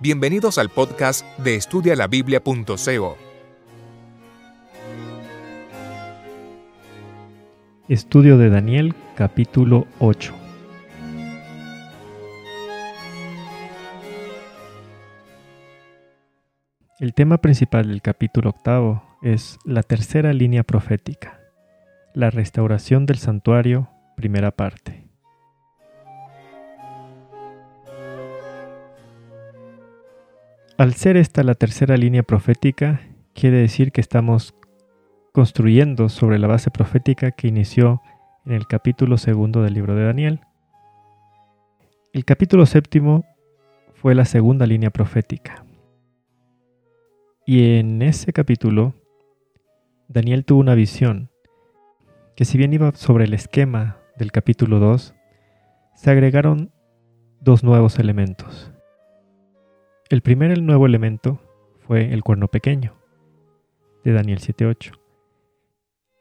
Bienvenidos al podcast de estudialabiblia.co. Estudio de Daniel capítulo 8. El tema principal del capítulo octavo es la tercera línea profética, la restauración del santuario, primera parte. Al ser esta la tercera línea profética, quiere decir que estamos construyendo sobre la base profética que inició en el capítulo segundo del libro de Daniel. El capítulo séptimo fue la segunda línea profética. Y en ese capítulo, Daniel tuvo una visión que si bien iba sobre el esquema del capítulo 2, se agregaron dos nuevos elementos. El primer nuevo elemento fue el cuerno pequeño, de Daniel 7.8.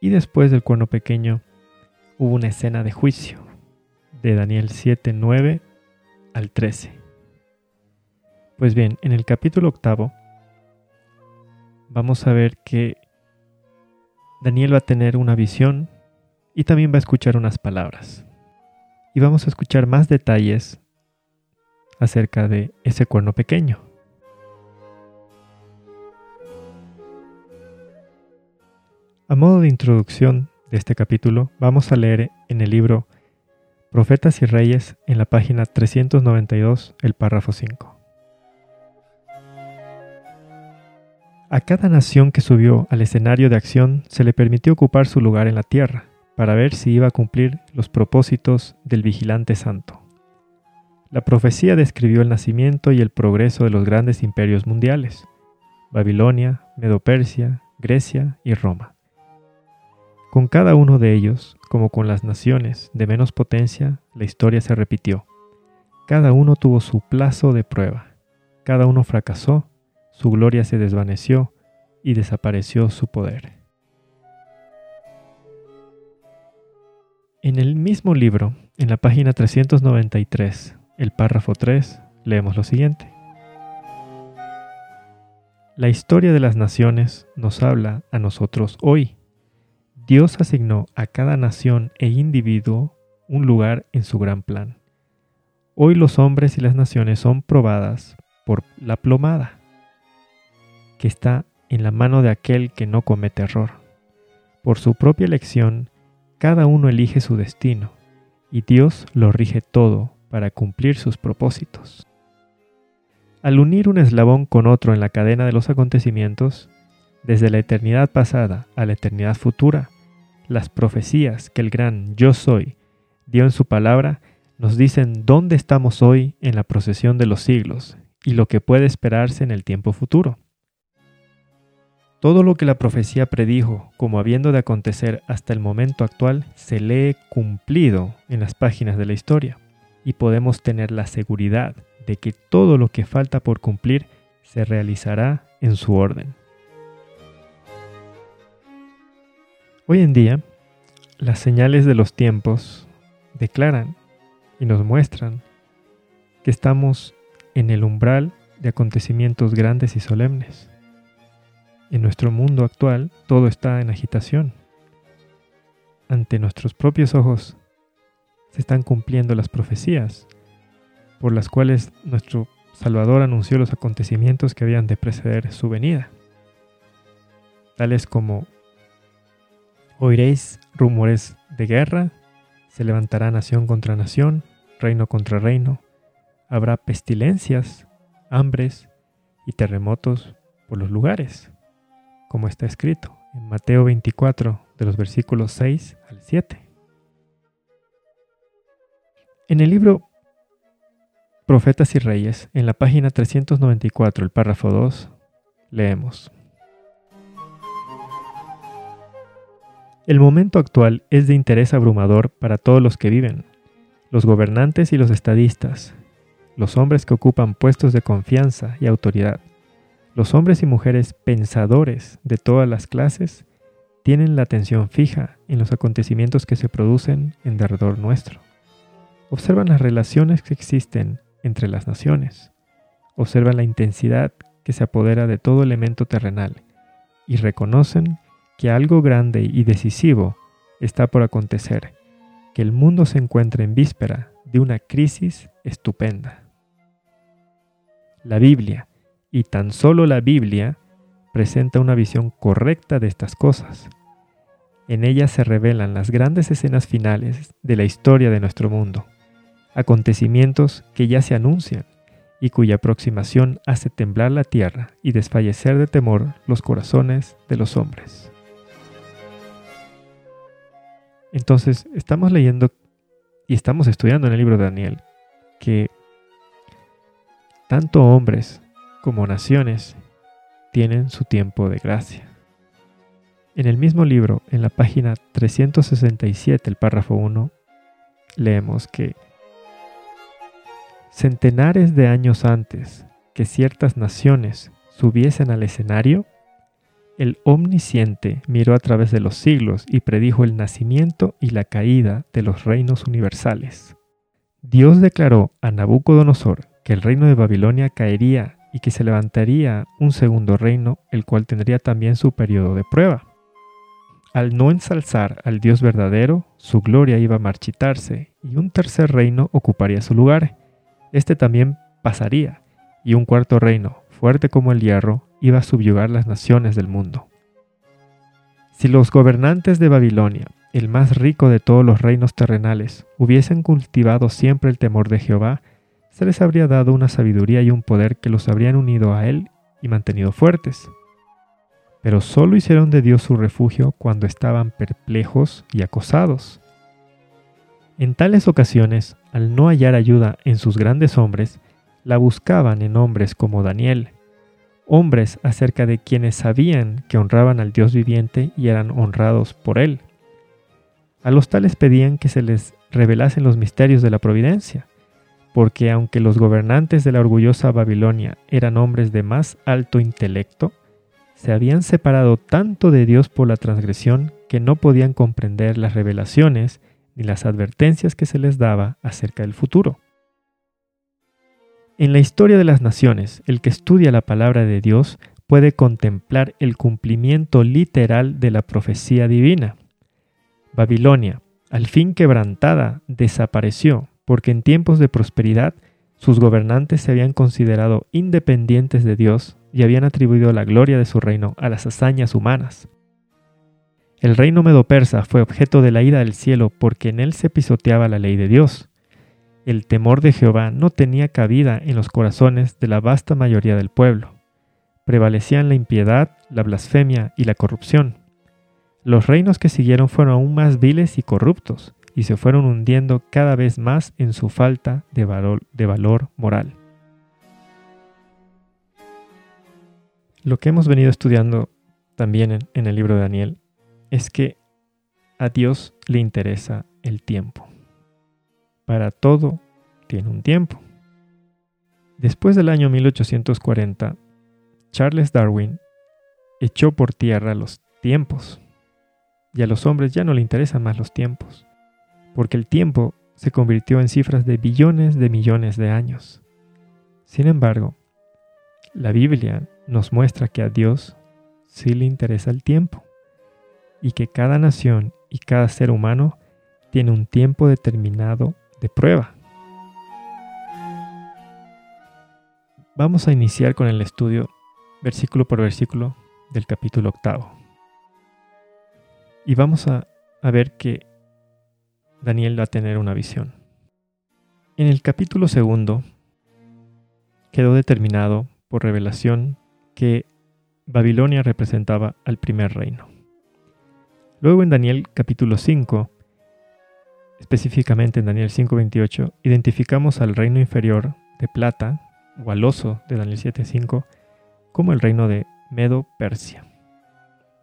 Y después del cuerno pequeño hubo una escena de juicio, de Daniel 7.9 al 13. Pues bien, en el capítulo octavo vamos a ver que Daniel va a tener una visión y también va a escuchar unas palabras. Y vamos a escuchar más detalles acerca de ese cuerno pequeño. A modo de introducción de este capítulo, vamos a leer en el libro Profetas y Reyes en la página 392 el párrafo 5. A cada nación que subió al escenario de acción se le permitió ocupar su lugar en la tierra para ver si iba a cumplir los propósitos del vigilante santo. La profecía describió el nacimiento y el progreso de los grandes imperios mundiales, Babilonia, Medopersia, Grecia y Roma. Con cada uno de ellos, como con las naciones de menos potencia, la historia se repitió. Cada uno tuvo su plazo de prueba, cada uno fracasó, su gloria se desvaneció y desapareció su poder. En el mismo libro, en la página 393, el párrafo 3, leemos lo siguiente. La historia de las naciones nos habla a nosotros hoy. Dios asignó a cada nación e individuo un lugar en su gran plan. Hoy los hombres y las naciones son probadas por la plomada, que está en la mano de aquel que no comete error. Por su propia elección, cada uno elige su destino, y Dios lo rige todo para cumplir sus propósitos. Al unir un eslabón con otro en la cadena de los acontecimientos, desde la eternidad pasada a la eternidad futura, las profecías que el gran Yo Soy dio en su palabra nos dicen dónde estamos hoy en la procesión de los siglos y lo que puede esperarse en el tiempo futuro. Todo lo que la profecía predijo como habiendo de acontecer hasta el momento actual se lee cumplido en las páginas de la historia y podemos tener la seguridad de que todo lo que falta por cumplir se realizará en su orden. Hoy en día, las señales de los tiempos declaran y nos muestran que estamos en el umbral de acontecimientos grandes y solemnes. En nuestro mundo actual todo está en agitación. Ante nuestros propios ojos se están cumpliendo las profecías por las cuales nuestro Salvador anunció los acontecimientos que habían de preceder su venida, tales como oiréis rumores de guerra, se levantará nación contra nación, reino contra reino, habrá pestilencias, hambres y terremotos por los lugares como está escrito en Mateo 24, de los versículos 6 al 7. En el libro Profetas y Reyes, en la página 394, el párrafo 2, leemos. El momento actual es de interés abrumador para todos los que viven, los gobernantes y los estadistas, los hombres que ocupan puestos de confianza y autoridad los hombres y mujeres pensadores de todas las clases tienen la atención fija en los acontecimientos que se producen en derredor nuestro. Observan las relaciones que existen entre las naciones, observan la intensidad que se apodera de todo elemento terrenal y reconocen que algo grande y decisivo está por acontecer, que el mundo se encuentra en víspera de una crisis estupenda. La Biblia, y tan solo la Biblia, presenta una visión correcta de estas cosas. En ella se revelan las grandes escenas finales de la historia de nuestro mundo, acontecimientos que ya se anuncian y cuya aproximación hace temblar la tierra y desfallecer de temor los corazones de los hombres. Entonces, estamos leyendo y estamos estudiando en el libro de Daniel que tanto hombres como naciones tienen su tiempo de gracia. En el mismo libro, en la página 367, el párrafo 1, leemos que centenares de años antes que ciertas naciones subiesen al escenario, el Omnisciente miró a través de los siglos y predijo el nacimiento y la caída de los reinos universales. Dios declaró a Nabucodonosor que el reino de Babilonia caería y que se levantaría un segundo reino, el cual tendría también su periodo de prueba. Al no ensalzar al Dios verdadero, su gloria iba a marchitarse y un tercer reino ocuparía su lugar. Este también pasaría, y un cuarto reino, fuerte como el hierro, iba a subyugar las naciones del mundo. Si los gobernantes de Babilonia, el más rico de todos los reinos terrenales, hubiesen cultivado siempre el temor de Jehová, se les habría dado una sabiduría y un poder que los habrían unido a él y mantenido fuertes. Pero solo hicieron de Dios su refugio cuando estaban perplejos y acosados. En tales ocasiones, al no hallar ayuda en sus grandes hombres, la buscaban en hombres como Daniel, hombres acerca de quienes sabían que honraban al Dios viviente y eran honrados por él. A los tales pedían que se les revelasen los misterios de la providencia, porque aunque los gobernantes de la orgullosa Babilonia eran hombres de más alto intelecto, se habían separado tanto de Dios por la transgresión que no podían comprender las revelaciones ni las advertencias que se les daba acerca del futuro. En la historia de las naciones, el que estudia la palabra de Dios puede contemplar el cumplimiento literal de la profecía divina. Babilonia, al fin quebrantada, desapareció, porque en tiempos de prosperidad sus gobernantes se habían considerado independientes de Dios y habían atribuido la gloria de su reino a las hazañas humanas. El reino medo-persa fue objeto de la ira del cielo porque en él se pisoteaba la ley de Dios el temor de Jehová no tenía cabida en los corazones de la vasta mayoría del pueblo. Prevalecían la impiedad, la blasfemia y la corrupción. Los reinos que siguieron fueron aún más viles y corruptos, y se fueron hundiendo cada vez más en su falta de valor, moral. Lo que hemos venido estudiando también en el libro de Daniel es que a Dios le interesa el tiempo. Para todo tiene un tiempo. Después del año 1840, Charles Darwin echó por tierra los tiempos. Y a los hombres ya no le interesan más los tiempos, porque el tiempo se convirtió en cifras de billones de millones de años. Sin embargo, la Biblia nos muestra que a Dios sí le interesa el tiempo y que cada nación y cada ser humano tiene un tiempo determinado de prueba. Vamos a iniciar con el estudio versículo por versículo del capítulo octavo. Y vamos a, a ver que Daniel va a tener una visión. En el capítulo segundo quedó determinado por revelación que Babilonia representaba al primer reino. Luego en Daniel capítulo 5 Específicamente en Daniel 5:28 identificamos al reino inferior de plata o al oso de Daniel 7:5 como el reino de Medo-Persia.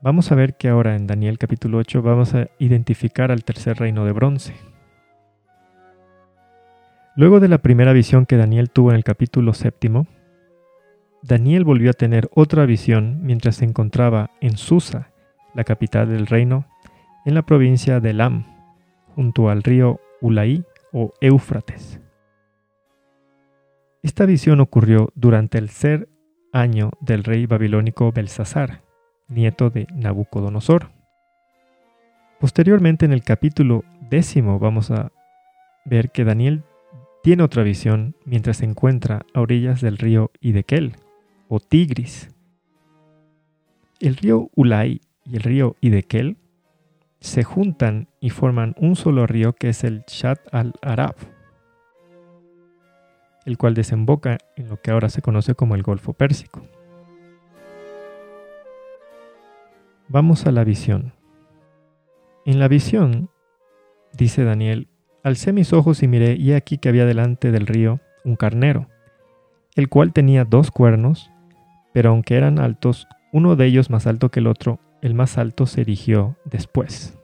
Vamos a ver que ahora en Daniel capítulo 8 vamos a identificar al tercer reino de bronce. Luego de la primera visión que Daniel tuvo en el capítulo séptimo, Daniel volvió a tener otra visión mientras se encontraba en Susa, la capital del reino, en la provincia de Elam, junto al río Ulaí o Éufrates. Esta visión ocurrió durante el ser año del rey babilónico Belsasar, nieto de Nabucodonosor. Posteriormente en el capítulo décimo vamos a ver que Daniel tiene otra visión mientras se encuentra a orillas del río Idekel o Tigris. El río Ulay y el río Idekel se juntan y forman un solo río que es el Shat al-Arab, el cual desemboca en lo que ahora se conoce como el Golfo Pérsico. Vamos a la visión. En la visión, dice Daniel, alcé mis ojos y miré, y aquí que había delante del río un carnero, el cual tenía dos cuernos, pero aunque eran altos, uno de ellos más alto que el otro, el más alto se erigió después.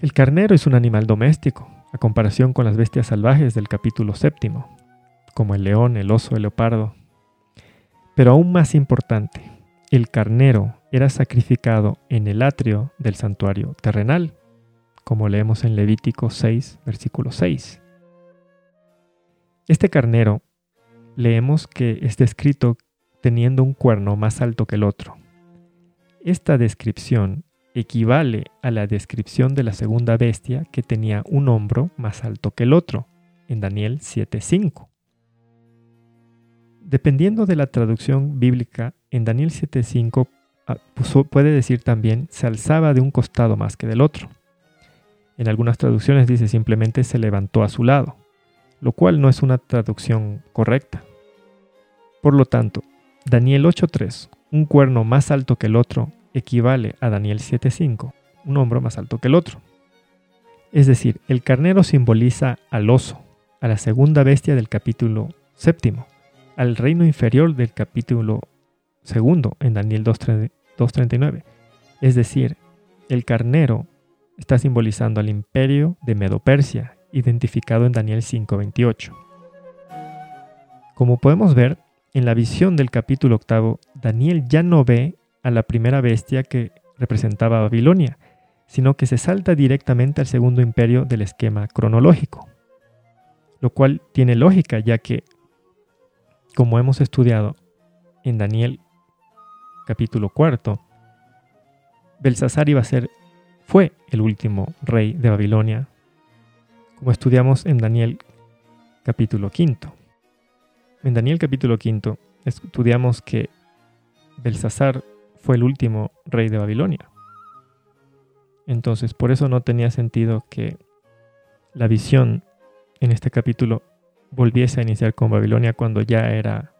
El carnero es un animal doméstico, a comparación con las bestias salvajes del capítulo séptimo, como el león, el oso, el leopardo. Pero aún más importante, el carnero era sacrificado en el atrio del santuario terrenal, como leemos en Levítico 6, versículo 6. Este carnero leemos que es descrito teniendo un cuerno más alto que el otro. Esta descripción equivale a la descripción de la segunda bestia que tenía un hombro más alto que el otro, en Daniel 7.5. Dependiendo de la traducción bíblica, en Daniel 7.5 ah, puede decir también se alzaba de un costado más que del otro. En algunas traducciones dice simplemente se levantó a su lado, lo cual no es una traducción correcta. Por lo tanto, Daniel 8.3, un cuerno más alto que el otro, equivale a Daniel 7.5, un hombro más alto que el otro. Es decir, el carnero simboliza al oso, a la segunda bestia del capítulo séptimo, al reino inferior del capítulo segundo en Daniel 2.39. Es decir, el carnero está simbolizando al imperio de Medo-Persia, identificado en Daniel 5.28. Como podemos ver, en la visión del capítulo octavo, Daniel ya no ve a la primera bestia que representaba Babilonia, sino que se salta directamente al segundo imperio del esquema cronológico, lo cual tiene lógica ya que, como hemos estudiado en Daniel capítulo cuarto, Belsasar iba a ser fue el último rey de Babilonia, como estudiamos en Daniel capítulo quinto. En Daniel capítulo quinto estudiamos que Belsasar fue el último rey de Babilonia. Entonces, por eso no tenía sentido que la visión en este capítulo volviese a iniciar con Babilonia cuando ya era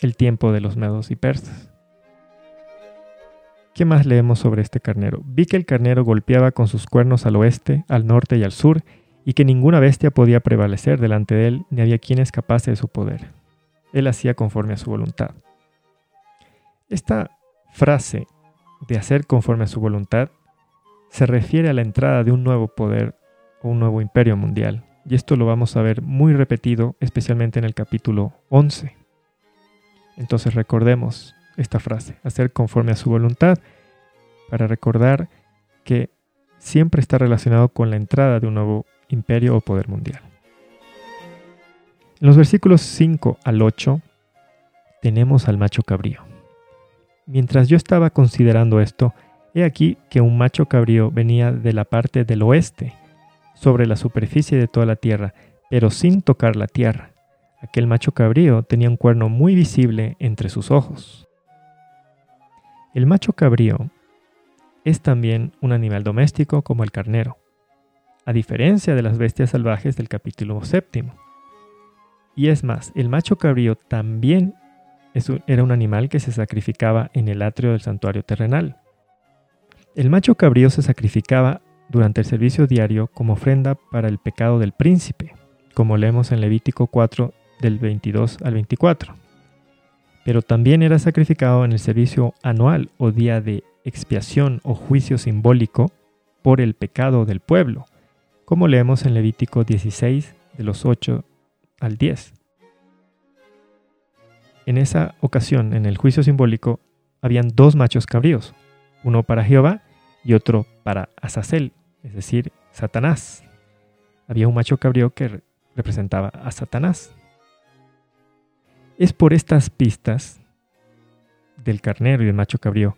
el tiempo de los medos y persas. ¿Qué más leemos sobre este carnero? Vi que el carnero golpeaba con sus cuernos al oeste, al norte y al sur, y que ninguna bestia podía prevalecer delante de él, ni había quien escapase de su poder. Él hacía conforme a su voluntad. Esta frase de hacer conforme a su voluntad se refiere a la entrada de un nuevo poder o un nuevo imperio mundial. Y esto lo vamos a ver muy repetido, especialmente en el capítulo 11. Entonces recordemos, esta frase, hacer conforme a su voluntad, para recordar que siempre está relacionado con la entrada de un nuevo imperio o poder mundial. En los versículos 5 al 8 tenemos al macho cabrío. Mientras yo estaba considerando esto, he aquí que un macho cabrío venía de la parte del oeste, sobre la superficie de toda la tierra, pero sin tocar la tierra. Aquel macho cabrío tenía un cuerno muy visible entre sus ojos. El macho cabrío es también un animal doméstico como el carnero, a diferencia de las bestias salvajes del capítulo séptimo. Y es más, el macho cabrío también era un animal que se sacrificaba en el atrio del santuario terrenal. El macho cabrío se sacrificaba durante el servicio diario como ofrenda para el pecado del príncipe, como leemos en Levítico 4 del 22 al 24 pero también era sacrificado en el servicio anual o día de expiación o juicio simbólico por el pecado del pueblo, como leemos en Levítico 16 de los 8 al 10. En esa ocasión, en el juicio simbólico, habían dos machos cabríos, uno para Jehová y otro para Azazel, es decir, Satanás. Había un macho cabrío que representaba a Satanás Es por estas pistas del carnero y del macho cabrío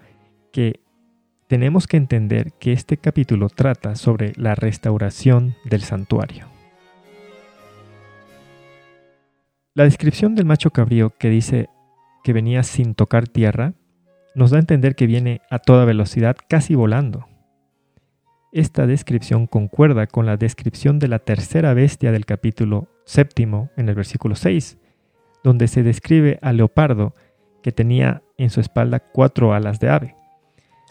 que tenemos que entender que este capítulo trata sobre la restauración del santuario. La descripción del macho cabrío que dice que venía sin tocar tierra nos da a entender que viene a toda velocidad, casi volando. Esta descripción concuerda con la descripción de la tercera bestia del capítulo séptimo en el versículo 6, donde se describe al leopardo que tenía en su espalda cuatro alas de ave.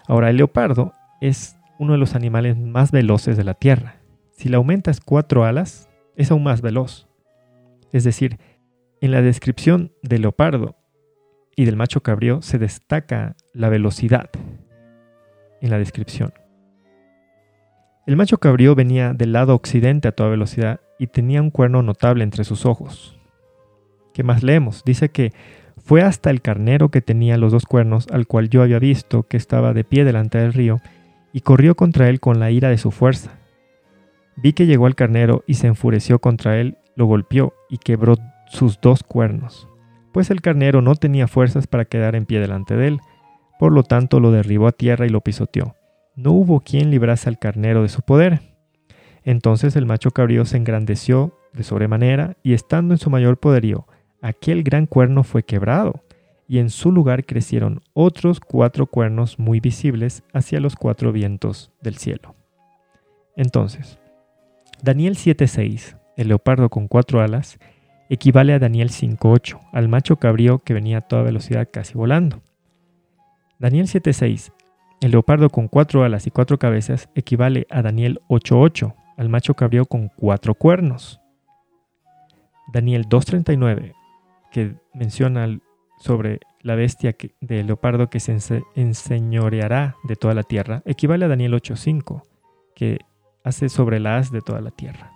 Ahora, el leopardo es uno de los animales más veloces de la Tierra. Si le aumentas cuatro alas, es aún más veloz. Es decir, en la descripción del leopardo y del macho cabrío se destaca la velocidad en la descripción. El macho cabrío venía del lado occidente a toda velocidad y tenía un cuerno notable entre sus ojos. ¿Qué más leemos? Dice que fue hasta el carnero que tenía los dos cuernos, al cual yo había visto que estaba de pie delante del río, y corrió contra él con la ira de su fuerza. Vi que llegó al carnero y se enfureció contra él, lo golpeó y quebró sus dos cuernos, pues el carnero no tenía fuerzas para quedar en pie delante de él, por lo tanto lo derribó a tierra y lo pisoteó. No hubo quien librase al carnero de su poder. Entonces el macho cabrío se engrandeció de sobremanera, y estando en su mayor poderío, aquel gran cuerno fue quebrado, y en su lugar crecieron otros cuatro cuernos muy visibles hacia los cuatro vientos del cielo. Entonces, Daniel 7:6, el leopardo con cuatro alas, equivale a Daniel 5.8, al macho cabrío que venía a toda velocidad casi volando. Daniel 7.6, el leopardo con cuatro alas y cuatro cabezas, equivale a Daniel 8.8, al macho cabrío con cuatro cuernos. Daniel 2.39, que menciona sobre la bestia del leopardo que se enseñoreará de toda la tierra, equivale a Daniel 8.5, que hace sobre la haz de toda la tierra.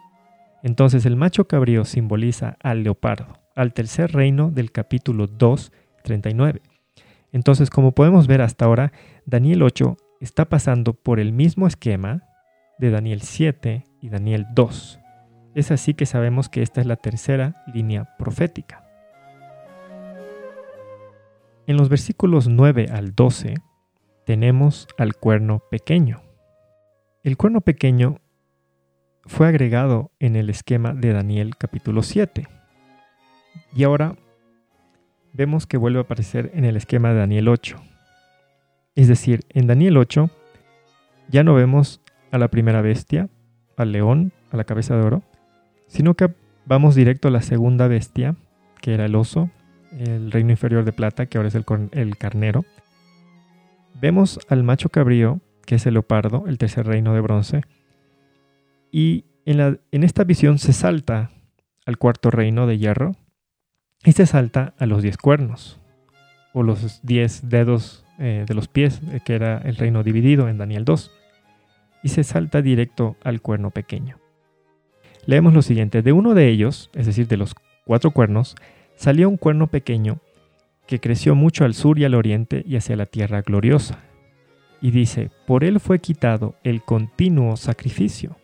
Entonces el macho cabrío simboliza al leopardo, al tercer reino del capítulo 2, 39. Entonces, como podemos ver hasta ahora, Daniel 8 está pasando por el mismo esquema de Daniel 7 y Daniel 2. Es así que sabemos que esta es la tercera línea profética. En los versículos 9 al 12 tenemos al cuerno pequeño. El cuerno pequeño fue agregado en el esquema de Daniel capítulo 7. Y ahora vemos que vuelve a aparecer en el esquema de Daniel 8. Es decir, en Daniel 8 ya no vemos a la primera bestia, al león, a la cabeza de oro, sino que vamos directo a la segunda bestia, que era el oso, el reino inferior de plata, que ahora es el, el carnero. Vemos al macho cabrío, que es el leopardo, el tercer reino de bronce, y en, esta visión se salta al cuarto reino de hierro y se salta a los diez cuernos o los diez dedos eh, de los pies, eh, que era el reino dividido en Daniel 2, y se salta directo al cuerno pequeño. Leemos lo siguiente, de uno de ellos, es decir, de los cuatro cuernos, salió un cuerno pequeño que creció mucho al sur y al oriente y hacia la tierra gloriosa. Y dice, por él fue quitado el continuo sacrificio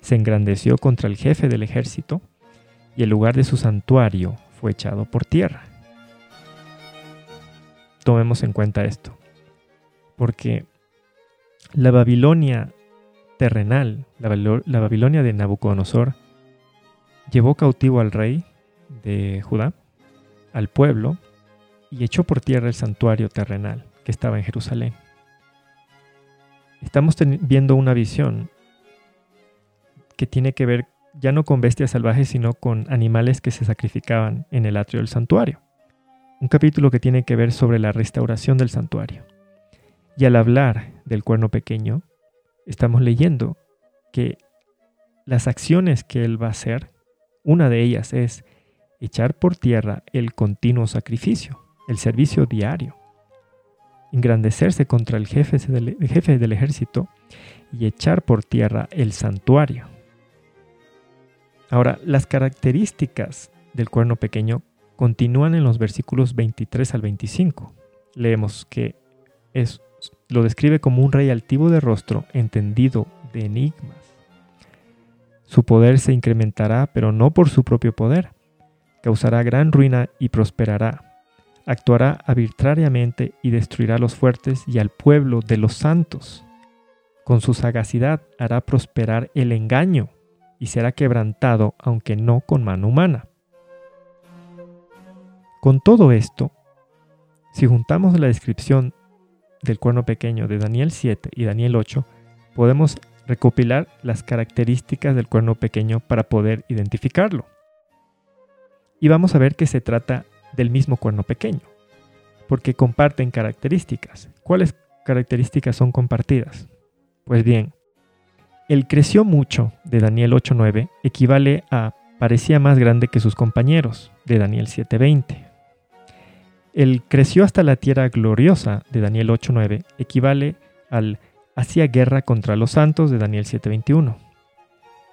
se engrandeció contra el jefe del ejército y el lugar de su santuario fue echado por tierra. Tomemos en cuenta esto, porque la Babilonia terrenal, la, Babilonia de Nabucodonosor, llevó cautivo al rey de Judá, al pueblo, y echó por tierra el santuario terrenal que estaba en Jerusalén. Estamos viendo una visión que tiene que ver ya no con bestias salvajes, sino con animales que se sacrificaban en el atrio del santuario. Un capítulo que tiene que ver sobre la restauración del santuario. Y al hablar del cuerno pequeño, estamos leyendo que las acciones que él va a hacer, una de ellas es echar por tierra el continuo sacrificio, el servicio diario, engrandecerse contra el jefe del, ejército y echar por tierra el santuario. Ahora, las características del cuerno pequeño continúan en los versículos 23 al 25. Leemos que es, lo describe como un rey altivo de rostro, entendido de enigmas. Su poder se incrementará, pero no por su propio poder. Causará gran ruina y prosperará. Actuará arbitrariamente y destruirá a los fuertes y al pueblo de los santos. Con su sagacidad hará prosperar el engaño y será quebrantado, aunque no con mano humana. Con todo esto, si juntamos la descripción del cuerno pequeño de Daniel 7 y Daniel 8, podemos recopilar las características del cuerno pequeño para poder identificarlo. Y vamos a ver que se trata del mismo cuerno pequeño, porque comparten características. ¿Cuáles características son compartidas? Pues bien, el creció mucho de Daniel 8.9 equivale a parecía más grande que sus compañeros de Daniel 7.20. El creció hasta la tierra gloriosa de Daniel 8.9 equivale al hacía guerra contra los santos de Daniel 7.21.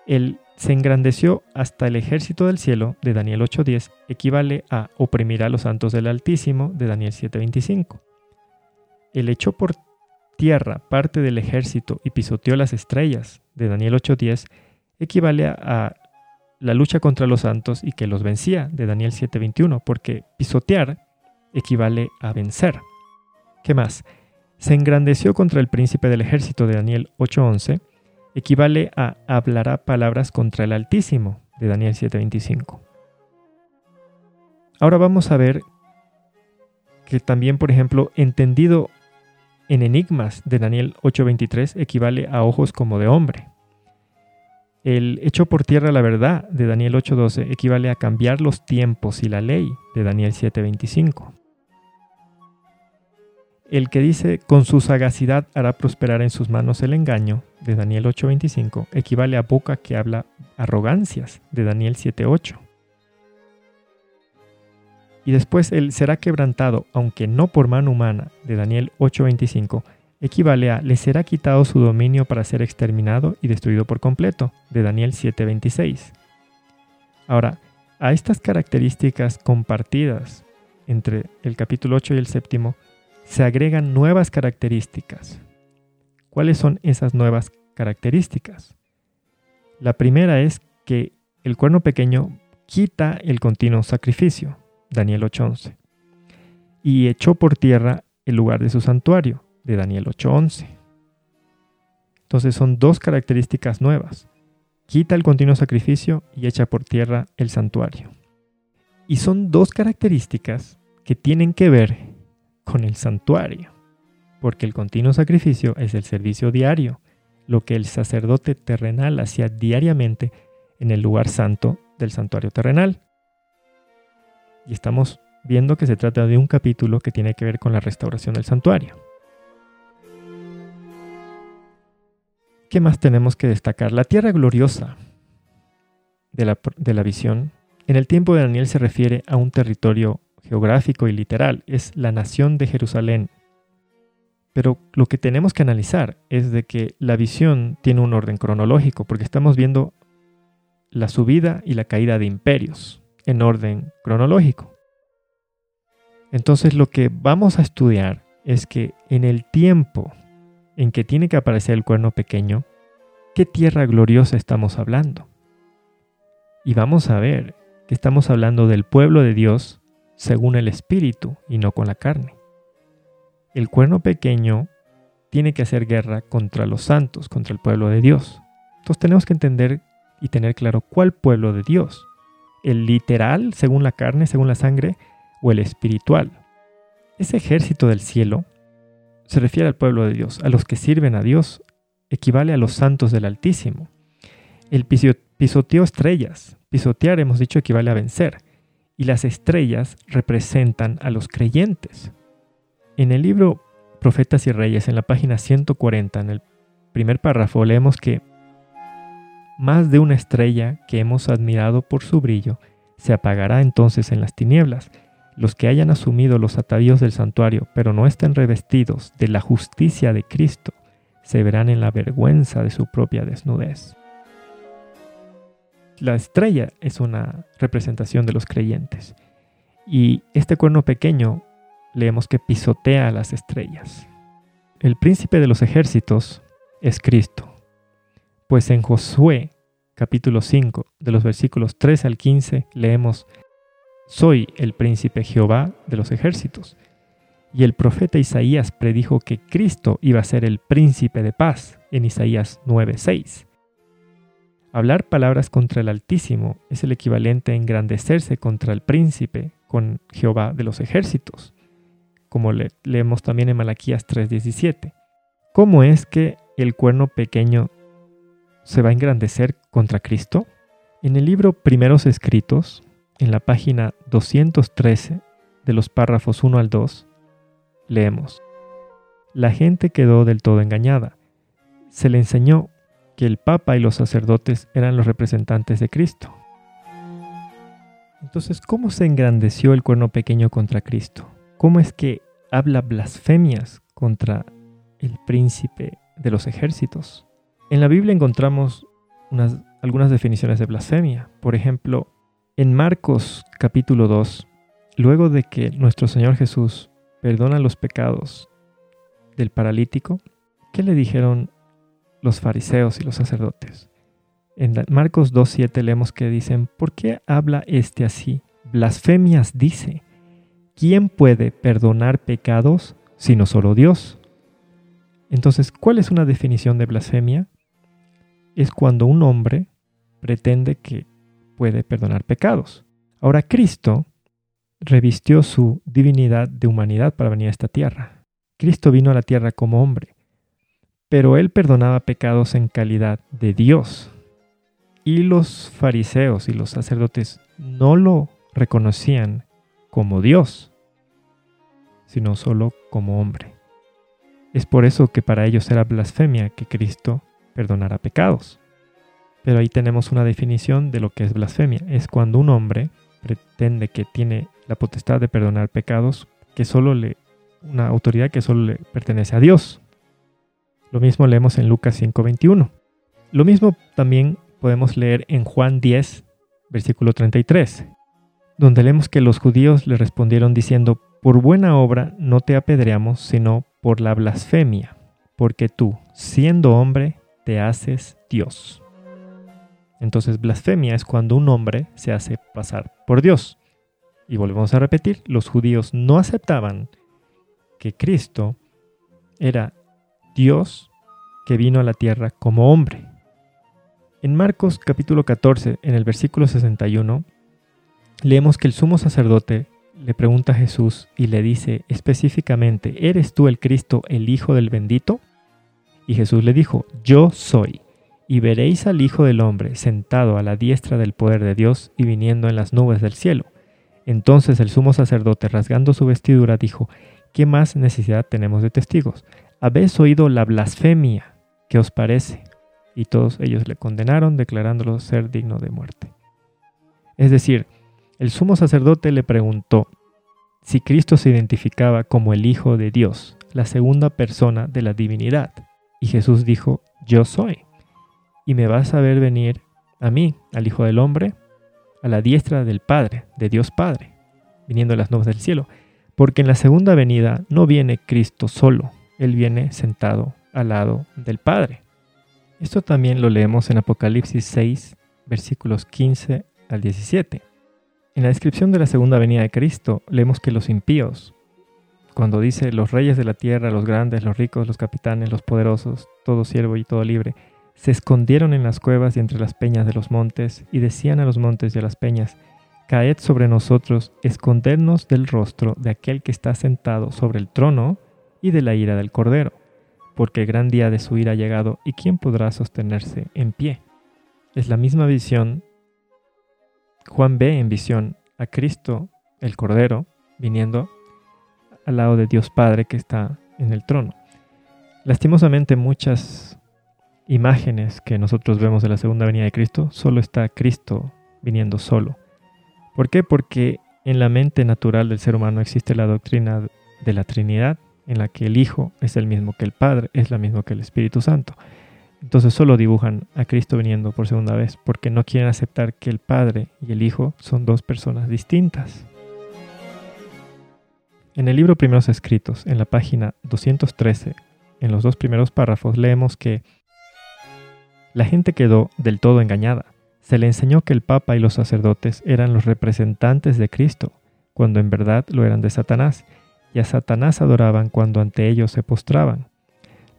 El se engrandeció hasta el ejército del cielo de Daniel 8.10 equivale a oprimir a los santos del Altísimo de Daniel 7.25. El echó por tierra parte del ejército y pisoteó las estrellas de Daniel 8.10 equivale a la lucha contra los santos y que los vencía de Daniel 7.21, porque pisotear equivale a vencer. ¿Qué más? Se engrandeció contra el príncipe del ejército de Daniel 8:11, equivale a hablará palabras contra el Altísimo de Daniel 7:25. Ahora vamos a ver que también, por ejemplo, entendido en enigmas de Daniel 8:23 equivale a ojos como de hombre. El hecho por tierra la verdad de Daniel 8:12 equivale a cambiar los tiempos y la ley de Daniel 7:25. El que dice, con su sagacidad hará prosperar en sus manos el engaño, de Daniel 8:25, equivale a boca que habla arrogancias, de Daniel 7:8. Y después el será quebrantado, aunque no por mano humana, de Daniel 8:25, equivale a le será quitado su dominio para ser exterminado y destruido por completo, de Daniel 7:26. Ahora, a estas características compartidas entre el capítulo 8 y el séptimo, se agregan nuevas características. ¿Cuáles son esas nuevas características? La primera es que el cuerno pequeño quita el continuo sacrificio, Daniel 8.11, y echó por tierra el lugar de su santuario, de Daniel 8.11. Entonces son dos características nuevas. Quita el continuo sacrificio y echa por tierra el santuario. Y son dos características que tienen que ver con el santuario, porque el continuo sacrificio es el servicio diario, lo que el sacerdote terrenal hacía diariamente en el lugar santo del santuario terrenal. Y estamos viendo que se trata de un capítulo que tiene que ver con la restauración del santuario. ¿Qué más tenemos que destacar? La tierra gloriosa de la, de la visión en el tiempo de Daniel se refiere a un territorio geográfico y literal, es la nación de Jerusalén. Pero lo que tenemos que analizar es de que la visión tiene un orden cronológico, porque estamos viendo la subida y la caída de imperios en orden cronológico. Entonces lo que vamos a estudiar es que en el tiempo en que tiene que aparecer el cuerno pequeño, ¿qué tierra gloriosa estamos hablando? Y vamos a ver que estamos hablando del pueblo de Dios según el espíritu y no con la carne. El cuerno pequeño tiene que hacer guerra contra los santos, contra el pueblo de Dios. Entonces tenemos que entender y tener claro cuál pueblo de Dios. El literal, según la carne, según la sangre, o el espiritual. Ese ejército del cielo se refiere al pueblo de Dios, a los que sirven a Dios, equivale a los santos del Altísimo. El pisoteo estrellas, pisotear hemos dicho equivale a vencer y las estrellas representan a los creyentes. En el libro Profetas y Reyes, en la página 140, en el primer párrafo, leemos que más de una estrella que hemos admirado por su brillo se apagará entonces en las tinieblas. Los que hayan asumido los atavíos del santuario, pero no estén revestidos de la justicia de Cristo, se verán en la vergüenza de su propia desnudez la estrella es una representación de los creyentes. Y este cuerno pequeño leemos que pisotea a las estrellas. El príncipe de los ejércitos es Cristo. Pues en Josué capítulo 5 de los versículos 3 al 15 leemos, soy el príncipe Jehová de los ejércitos. Y el profeta Isaías predijo que Cristo iba a ser el príncipe de paz en Isaías 9:6. Hablar palabras contra el Altísimo es el equivalente a engrandecerse contra el príncipe, con Jehová de los ejércitos, como leemos también en Malaquías 3:17. ¿Cómo es que el cuerno pequeño se va a engrandecer contra Cristo? En el libro Primeros Escritos, en la página 213 de los párrafos 1 al 2, leemos, La gente quedó del todo engañada. Se le enseñó que el Papa y los sacerdotes eran los representantes de Cristo. Entonces, ¿cómo se engrandeció el cuerno pequeño contra Cristo? ¿Cómo es que habla blasfemias contra el príncipe de los ejércitos? En la Biblia encontramos algunas definiciones de blasfemia. Por ejemplo, en Marcos capítulo 2, luego de que nuestro Señor Jesús perdona los pecados del paralítico, ¿qué le dijeron los fariseos y los sacerdotes? En Marcos 2.7 leemos que dicen, ¿por qué habla este así? Blasfemias dice, ¿quién puede perdonar pecados sino solo Dios? Entonces, ¿cuál es una definición de blasfemia? Es cuando un hombre pretende que puede perdonar pecados. Ahora Cristo revistió su divinidad de humanidad para venir a esta tierra. Cristo vino a la tierra como hombre, pero él perdonaba pecados en calidad de Dios. Y los fariseos y los sacerdotes no lo reconocían como Dios, sino solo como hombre. Es por eso que para ellos era blasfemia que Cristo perdonara pecados. Pero ahí tenemos una definición de lo que es blasfemia. Es cuando un hombre pretende que tiene la potestad de perdonar pecados que solo le una autoridad que solo le pertenece a Dios. Lo mismo leemos en Lucas 5:21. Lo mismo también podemos leer en Juan 10, versículo 33, donde leemos que los judíos le respondieron diciendo, por buena obra no te apedreamos, sino por la blasfemia, porque tú, siendo hombre, te haces Dios. Entonces blasfemia es cuando un hombre se hace pasar por Dios. Y volvemos a repetir, los judíos no aceptaban que Cristo era Dios que vino a la tierra como hombre. En Marcos capítulo 14, en el versículo 61, leemos que el sumo sacerdote le pregunta a Jesús y le dice específicamente, ¿eres tú el Cristo, el Hijo del bendito? Y Jesús le dijo, yo soy y veréis al Hijo del Hombre sentado a la diestra del poder de Dios y viniendo en las nubes del cielo. Entonces el sumo sacerdote, rasgando su vestidura, dijo, ¿qué más necesidad tenemos de testigos? ¿Habéis oído la blasfemia? ¿Qué os parece? Y todos ellos le condenaron, declarándolo ser digno de muerte. Es decir, el sumo sacerdote le preguntó si Cristo se identificaba como el Hijo de Dios, la segunda persona de la divinidad. Y Jesús dijo, yo soy y me vas a ver venir a mí, al Hijo del Hombre, a la diestra del Padre, de Dios Padre, viniendo las nubes del cielo. Porque en la segunda venida no viene Cristo solo, Él viene sentado al lado del Padre. Esto también lo leemos en Apocalipsis 6, versículos 15 al 17. En la descripción de la segunda venida de Cristo leemos que los impíos, cuando dice los reyes de la tierra, los grandes, los ricos, los capitanes, los poderosos, todo siervo y todo libre, se escondieron en las cuevas y entre las peñas de los montes, y decían a los montes y a las peñas, Caed sobre nosotros, escondernos del rostro de aquel que está sentado sobre el trono y de la ira del Cordero, porque el gran día de su ira ha llegado, y quién podrá sostenerse en pie. Es la misma visión. Juan ve en visión a Cristo, el Cordero, viniendo al lado de Dios Padre que está en el trono. Lastimosamente muchas imágenes que nosotros vemos de la segunda venida de Cristo, solo está Cristo viniendo solo. ¿Por qué? Porque en la mente natural del ser humano existe la doctrina de la Trinidad, en la que el Hijo es el mismo que el Padre, es la mismo que el Espíritu Santo. Entonces solo dibujan a Cristo viniendo por segunda vez, porque no quieren aceptar que el Padre y el Hijo son dos personas distintas. En el libro Primeros Escritos, en la página 213, en los dos primeros párrafos, leemos que la gente quedó del todo engañada. Se le enseñó que el Papa y los sacerdotes eran los representantes de Cristo, cuando en verdad lo eran de Satanás, y a Satanás adoraban cuando ante ellos se postraban.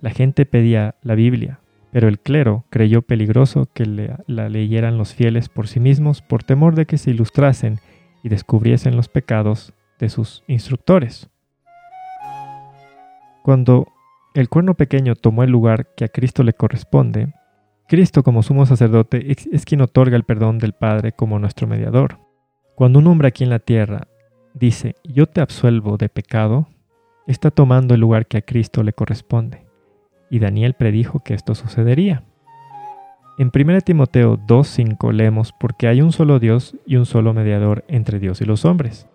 La gente pedía la Biblia, pero el clero creyó peligroso que la leyeran los fieles por sí mismos por temor de que se ilustrasen y descubriesen los pecados de sus instructores. Cuando el cuerno pequeño tomó el lugar que a Cristo le corresponde, Cristo como sumo sacerdote es quien otorga el perdón del Padre como nuestro mediador. Cuando un hombre aquí en la tierra dice, yo te absuelvo de pecado, está tomando el lugar que a Cristo le corresponde. Y Daniel predijo que esto sucedería. En 1 Timoteo 2.5 leemos, porque hay un solo Dios y un solo mediador entre Dios y los hombres,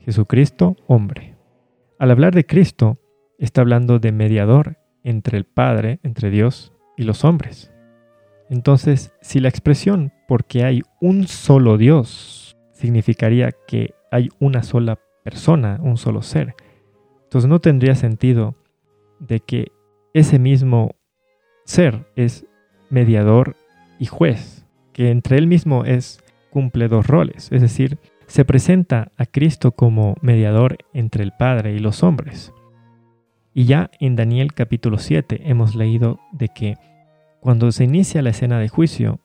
Jesucristo, hombre. Al hablar de Cristo, está hablando de mediador entre el Padre, entre Dios y los hombres. Entonces, si la expresión porque hay un solo Dios significaría que hay una sola persona, un solo ser. Entonces no tendría sentido de que ese mismo ser es mediador y juez, que entre él mismo es cumple dos roles, es decir, se presenta a Cristo como mediador entre el Padre y los hombres. Y ya en Daniel capítulo 7 hemos leído de que cuando se inicia la escena de juicio,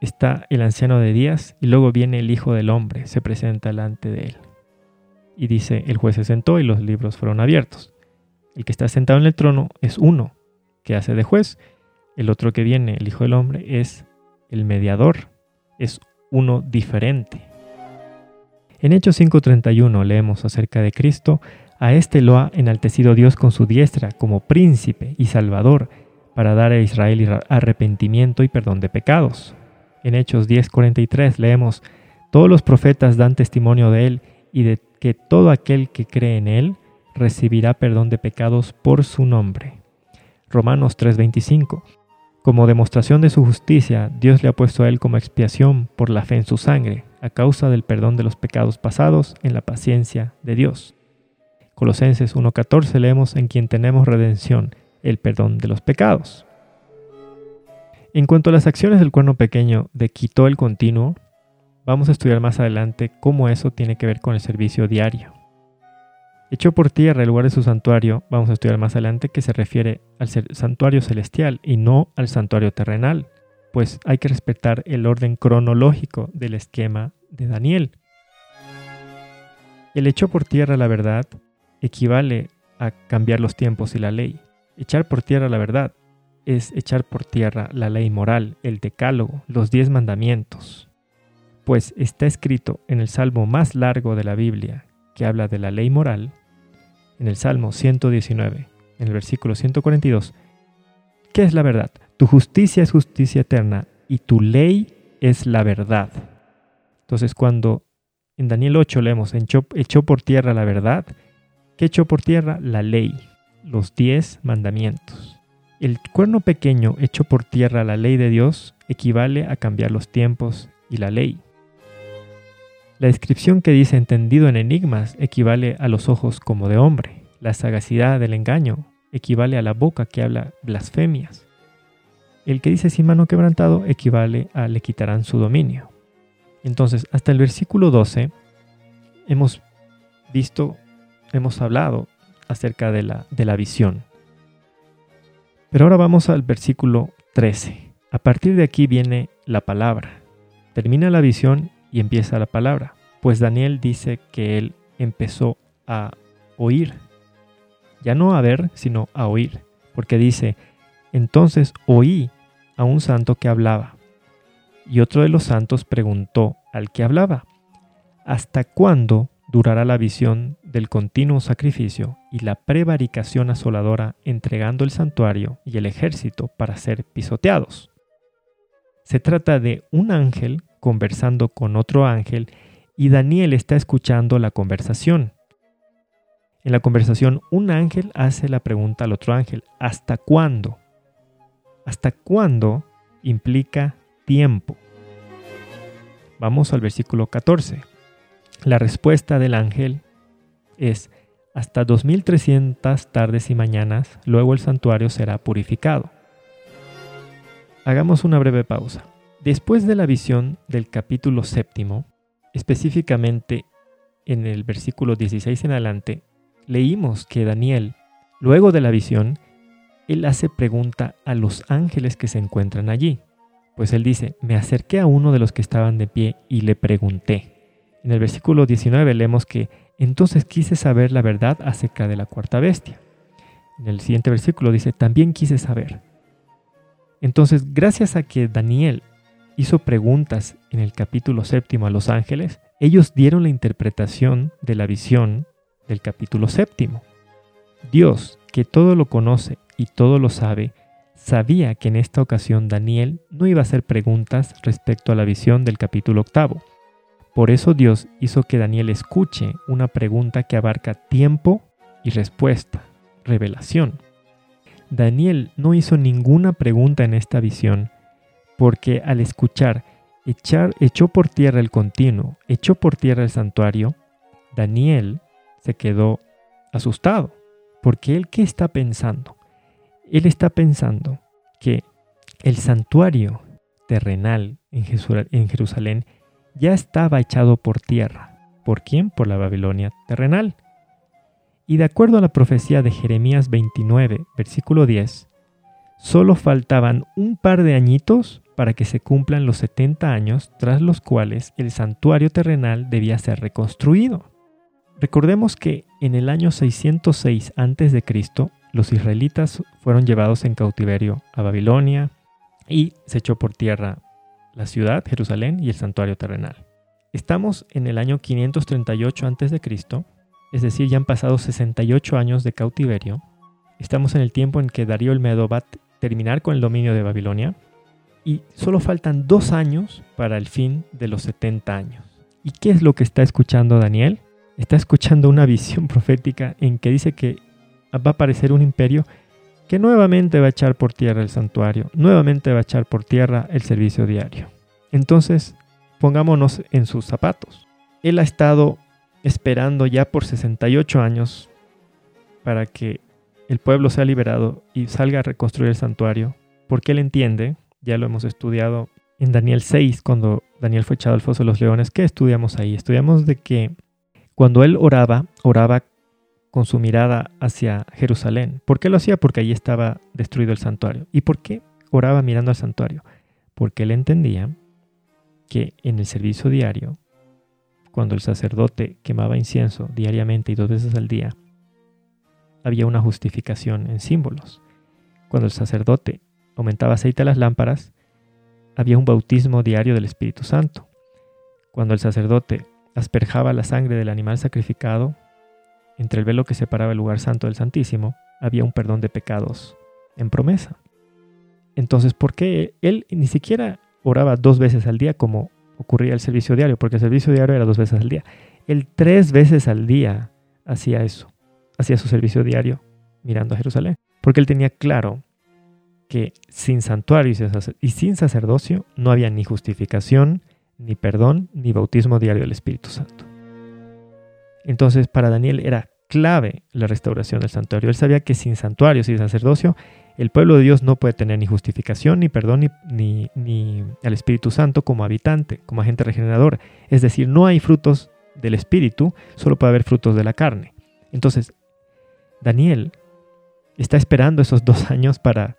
está el anciano de días y luego viene el Hijo del Hombre, se presenta delante de él. Y dice, el juez se sentó y los libros fueron abiertos. El que está sentado en el trono es uno, que hace de juez. El otro que viene, el Hijo del Hombre, es el mediador, es uno diferente. En Hechos 5:31 leemos acerca de Cristo, a éste lo ha enaltecido Dios con su diestra como príncipe y salvador, para dar a Israel arrepentimiento y perdón de pecados. En Hechos 10:43 leemos, todos los profetas dan testimonio de él y de que todo aquel que cree en él recibirá perdón de pecados por su nombre. Romanos 3:25. Como demostración de su justicia, Dios le ha puesto a él como expiación por la fe en su sangre, a causa del perdón de los pecados pasados en la paciencia de Dios. Colosenses 1:14 leemos en quien tenemos redención, el perdón de los pecados. En cuanto a las acciones del cuerno pequeño de quitó el continuo, vamos a estudiar más adelante cómo eso tiene que ver con el servicio diario. Echó por tierra el lugar de su santuario, vamos a estudiar más adelante que se refiere al santuario celestial y no al santuario terrenal, pues hay que respetar el orden cronológico del esquema de Daniel. El echó por tierra la verdad equivale a cambiar los tiempos y la ley. Echar por tierra la verdad es echar por tierra la ley moral, el decálogo, los diez mandamientos. Pues está escrito en el salmo más largo de la Biblia, que habla de la ley moral, en el Salmo 119, en el versículo 142, ¿qué es la verdad? Tu justicia es justicia eterna y tu ley es la verdad. Entonces cuando en Daniel 8 leemos, echó, por tierra la verdad, ¿qué echó por tierra? La ley, los diez mandamientos. El cuerno pequeño hecho por tierra la ley de Dios equivale a cambiar los tiempos y la ley. La descripción que dice entendido en enigmas equivale a los ojos como de hombre. La sagacidad del engaño equivale a la boca que habla blasfemias. El que dice sin mano quebrantado equivale a le quitarán su dominio. Entonces, hasta el versículo 12 hemos visto, hemos hablado acerca de la, de la visión. Pero ahora vamos al versículo 13. A partir de aquí viene la palabra. Termina la visión y empieza la palabra. Pues Daniel dice que él empezó a oír. Ya no a ver, sino a oír. Porque dice, entonces oí a un santo que hablaba. Y otro de los santos preguntó al que hablaba, ¿hasta cuándo durará la visión del continuo sacrificio y la prevaricación asoladora entregando el santuario y el ejército para ser pisoteados. Se trata de un ángel conversando con otro ángel y Daniel está escuchando la conversación. En la conversación un ángel hace la pregunta al otro ángel, ¿hasta cuándo? ¿Hasta cuándo implica tiempo? Vamos al versículo 14. La respuesta del ángel es hasta 2300 tardes y mañanas, luego el santuario será purificado. Hagamos una breve pausa. Después de la visión del capítulo séptimo, específicamente en el versículo 16 en adelante, leímos que Daniel, luego de la visión, él hace pregunta a los ángeles que se encuentran allí. Pues él dice, me acerqué a uno de los que estaban de pie y le pregunté. En el versículo 19 leemos que entonces quise saber la verdad acerca de la cuarta bestia. En el siguiente versículo dice, también quise saber. Entonces, gracias a que Daniel hizo preguntas en el capítulo séptimo a los ángeles, ellos dieron la interpretación de la visión del capítulo séptimo. Dios, que todo lo conoce y todo lo sabe, sabía que en esta ocasión Daniel no iba a hacer preguntas respecto a la visión del capítulo octavo. Por eso Dios hizo que Daniel escuche una pregunta que abarca tiempo y respuesta, revelación. Daniel no hizo ninguna pregunta en esta visión porque al escuchar echó por tierra el continuo, echó por tierra el santuario, Daniel se quedó asustado, porque él qué está pensando? Él está pensando que el santuario terrenal en Jerusalén ya estaba echado por tierra. ¿Por quién? Por la Babilonia terrenal. Y de acuerdo a la profecía de Jeremías 29, versículo 10, solo faltaban un par de añitos para que se cumplan los 70 años tras los cuales el santuario terrenal debía ser reconstruido. Recordemos que en el año 606 a.C., los israelitas fueron llevados en cautiverio a Babilonia y se echó por tierra la ciudad, Jerusalén y el santuario terrenal. Estamos en el año 538 a.C., es decir, ya han pasado 68 años de cautiverio. Estamos en el tiempo en que Darío el Medo va a terminar con el dominio de Babilonia y solo faltan dos años para el fin de los 70 años. ¿Y qué es lo que está escuchando Daniel? Está escuchando una visión profética en que dice que va a aparecer un imperio que nuevamente va a echar por tierra el santuario, nuevamente va a echar por tierra el servicio diario. Entonces, pongámonos en sus zapatos. Él ha estado esperando ya por 68 años para que el pueblo sea liberado y salga a reconstruir el santuario, porque él entiende ya lo hemos estudiado en Daniel 6, cuando Daniel fue echado al foso de los leones. ¿Qué estudiamos ahí? Estudiamos de que cuando él oraba, oraba con su mirada hacia Jerusalén. ¿Por qué lo hacía? Porque allí estaba destruido el santuario. ¿Y por qué oraba mirando al santuario? Porque él entendía que en el servicio diario, cuando el sacerdote quemaba incienso diariamente y dos veces al día, había una justificación en símbolos. Cuando el sacerdote aumentaba aceite a las lámparas, había un bautismo diario del Espíritu Santo. Cuando el sacerdote asperjaba la sangre del animal sacrificado, entre el velo que separaba el lugar santo del Santísimo, había un perdón de pecados en promesa. Entonces, ¿por qué él ni siquiera oraba dos veces al día como ocurría el servicio diario? Porque el servicio diario era dos veces al día. Él tres veces al día hacía eso, hacía su servicio diario mirando a Jerusalén, porque él tenía claro que sin santuario y sin sacerdocio no había ni justificación, ni perdón, ni bautismo diario del Espíritu Santo. Entonces para Daniel era clave la restauración del santuario. Él sabía que sin santuario, sin sacerdocio, el pueblo de Dios no puede tener ni justificación, ni perdón, ni, ni, ni al Espíritu Santo como habitante, como agente regenerador. Es decir, no hay frutos del Espíritu, solo puede haber frutos de la carne. Entonces, Daniel está esperando esos dos años para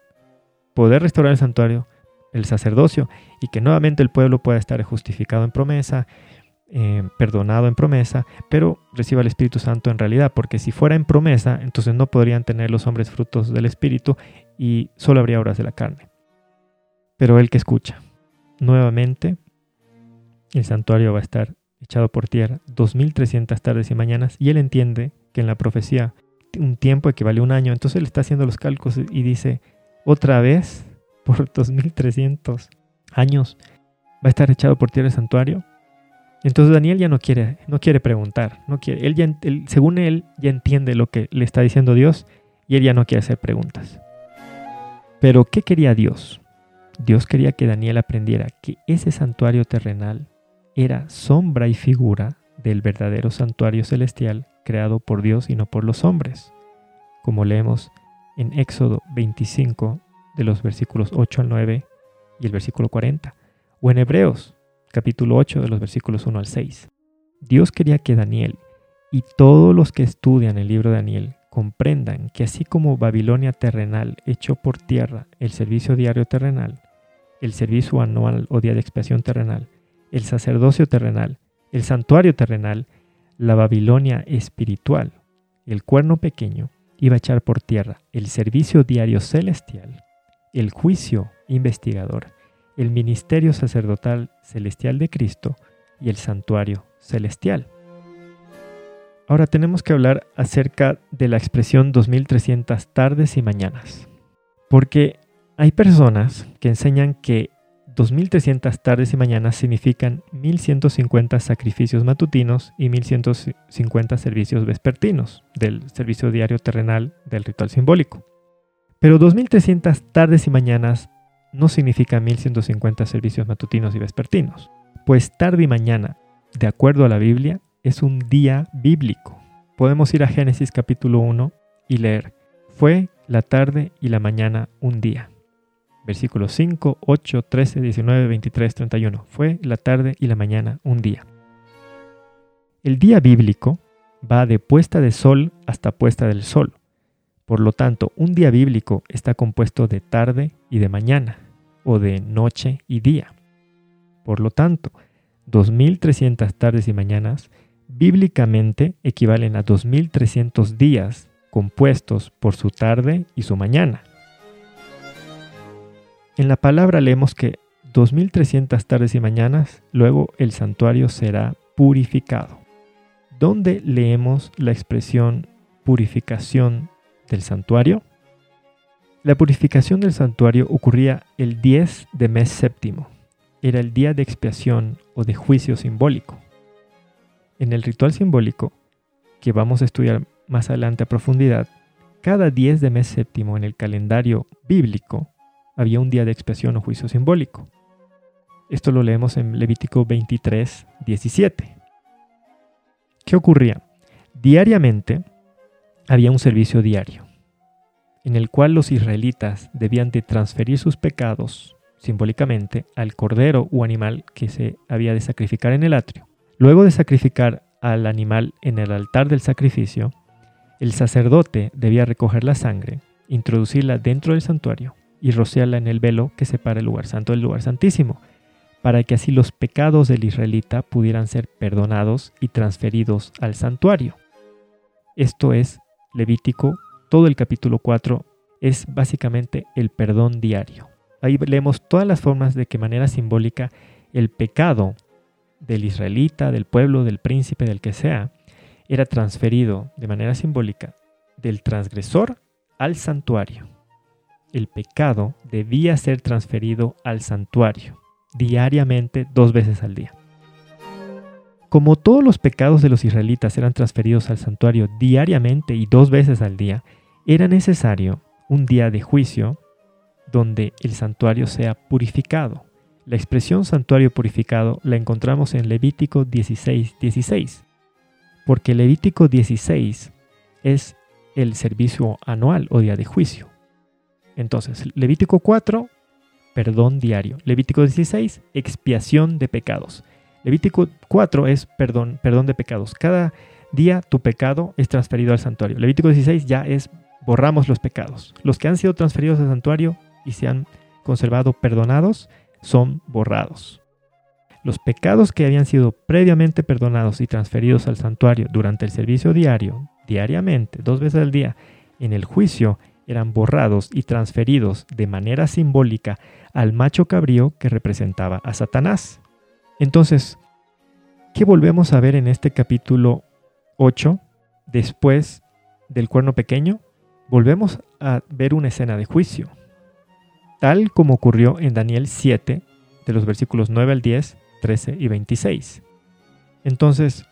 poder restaurar el santuario, el sacerdocio, y que nuevamente el pueblo pueda estar justificado en promesa, eh, perdonado en promesa, pero reciba el Espíritu Santo en realidad, porque si fuera en promesa, entonces no podrían tener los hombres frutos del Espíritu y solo habría obras de la carne. Pero el que escucha, nuevamente, el santuario va a estar echado por tierra 2300 tardes y mañanas, y él entiende que en la profecía un tiempo equivale a un año, entonces él está haciendo los cálculos y dice, otra vez, por 2300 años, va a estar echado por tierra el santuario. Entonces Daniel ya no quiere, no quiere preguntar, no quiere, él ya, según él ya entiende lo que le está diciendo Dios y él ya no quiere hacer preguntas. Pero ¿qué quería Dios? Dios quería que Daniel aprendiera que ese santuario terrenal era sombra y figura del verdadero santuario celestial creado por Dios y no por los hombres, como leemos en Éxodo 25 de los versículos 8 al 9 y el versículo 40. O en Hebreos, capítulo 8 de los versículos 1 al 6. Dios quería que Daniel y todos los que estudian el libro de Daniel comprendan que así como Babilonia terrenal echó por tierra el servicio diario terrenal, el servicio anual o día de expiación terrenal, el sacerdocio terrenal, el santuario terrenal, la Babilonia espiritual, el cuerno pequeño, iba a echar por tierra el servicio diario celestial, el juicio investigador, el ministerio sacerdotal celestial de Cristo y el santuario celestial. Ahora tenemos que hablar acerca de la expresión 2300 tardes y mañanas, porque hay personas que enseñan que 2300 tardes y mañanas significan 1150 sacrificios matutinos y 1150 servicios vespertinos del servicio diario terrenal del ritual simbólico. Pero 2300 tardes y mañanas no significa 1150 servicios matutinos y vespertinos, pues tarde y mañana, de acuerdo a la Biblia, es un día bíblico. Podemos ir a Génesis capítulo 1 y leer, fue la tarde y la mañana un día. Versículos 5, 8, 13, 19, 23, 31. Fue la tarde y la mañana un día. El día bíblico va de puesta de sol hasta puesta del sol. Por lo tanto, un día bíblico está compuesto de tarde y de mañana, o de noche y día. Por lo tanto, 2300 tardes y mañanas bíblicamente equivalen a 2300 días compuestos por su tarde y su mañana. En la palabra leemos que 2300 tardes y mañanas, luego el santuario será purificado. ¿Dónde leemos la expresión purificación del santuario? La purificación del santuario ocurría el 10 de mes séptimo. Era el día de expiación o de juicio simbólico. En el ritual simbólico, que vamos a estudiar más adelante a profundidad, cada 10 de mes séptimo en el calendario bíblico había un día de expiación o juicio simbólico. Esto lo leemos en Levítico 23, 17. ¿Qué ocurría? Diariamente había un servicio diario, en el cual los israelitas debían de transferir sus pecados simbólicamente al cordero u animal que se había de sacrificar en el atrio. Luego de sacrificar al animal en el altar del sacrificio, el sacerdote debía recoger la sangre, introducirla dentro del santuario y rociarla en el velo que separa el lugar santo del lugar santísimo, para que así los pecados del israelita pudieran ser perdonados y transferidos al santuario. Esto es Levítico, todo el capítulo 4 es básicamente el perdón diario. Ahí leemos todas las formas de que manera simbólica el pecado del israelita, del pueblo, del príncipe, del que sea, era transferido de manera simbólica del transgresor al santuario el pecado debía ser transferido al santuario, diariamente dos veces al día. Como todos los pecados de los israelitas eran transferidos al santuario diariamente y dos veces al día, era necesario un día de juicio donde el santuario sea purificado. La expresión santuario purificado la encontramos en Levítico 16, 16, porque Levítico 16 es el servicio anual o día de juicio. Entonces, Levítico 4, perdón diario. Levítico 16, expiación de pecados. Levítico 4 es perdón, perdón de pecados. Cada día tu pecado es transferido al santuario. Levítico 16 ya es borramos los pecados. Los que han sido transferidos al santuario y se han conservado perdonados son borrados. Los pecados que habían sido previamente perdonados y transferidos al santuario durante el servicio diario, diariamente, dos veces al día, en el juicio, eran borrados y transferidos de manera simbólica al macho cabrío que representaba a Satanás. Entonces, ¿qué volvemos a ver en este capítulo 8 después del cuerno pequeño? Volvemos a ver una escena de juicio, tal como ocurrió en Daniel 7, de los versículos 9 al 10, 13 y 26. Entonces,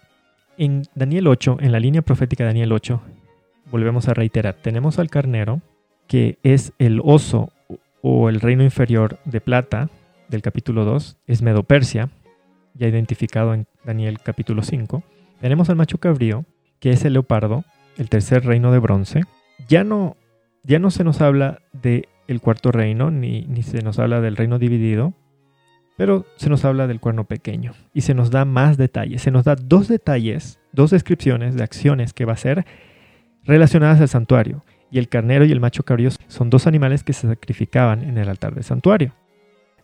en Daniel 8, en la línea profética de Daniel 8, volvemos a reiterar, tenemos al carnero, que es el oso o el reino inferior de plata del capítulo 2, es Medo-Persia, ya identificado en Daniel capítulo 5. Tenemos al macho cabrío, que es el leopardo, el tercer reino de bronce. Ya no, ya no se nos habla del el cuarto reino, ni, ni se nos habla del reino dividido, Pero se nos habla del cuerno pequeño y se nos da más detalles. Se nos da dos detalles, dos descripciones de acciones que va a ser relacionadas al santuario. Y el carnero y el macho cabrío son dos animales que se sacrificaban en el altar del santuario.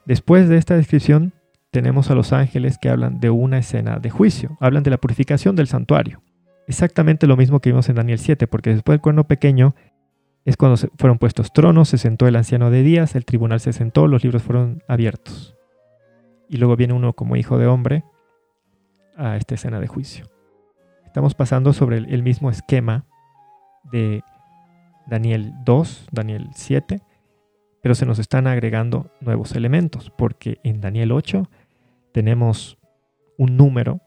Después de esta descripción tenemos a los ángeles que hablan de una escena de juicio, hablan de la purificación del santuario. Exactamente lo mismo que vimos en Daniel 7, porque después del cuerno pequeño es cuando fueron puestos tronos, se sentó el anciano de días, el tribunal se sentó, los libros fueron abiertos. Y luego viene uno como hijo de hombre a esta escena de juicio. Estamos pasando sobre el, mismo esquema de Daniel 2, Daniel 7, pero se nos están agregando nuevos elementos, porque en Daniel 8 tenemos un número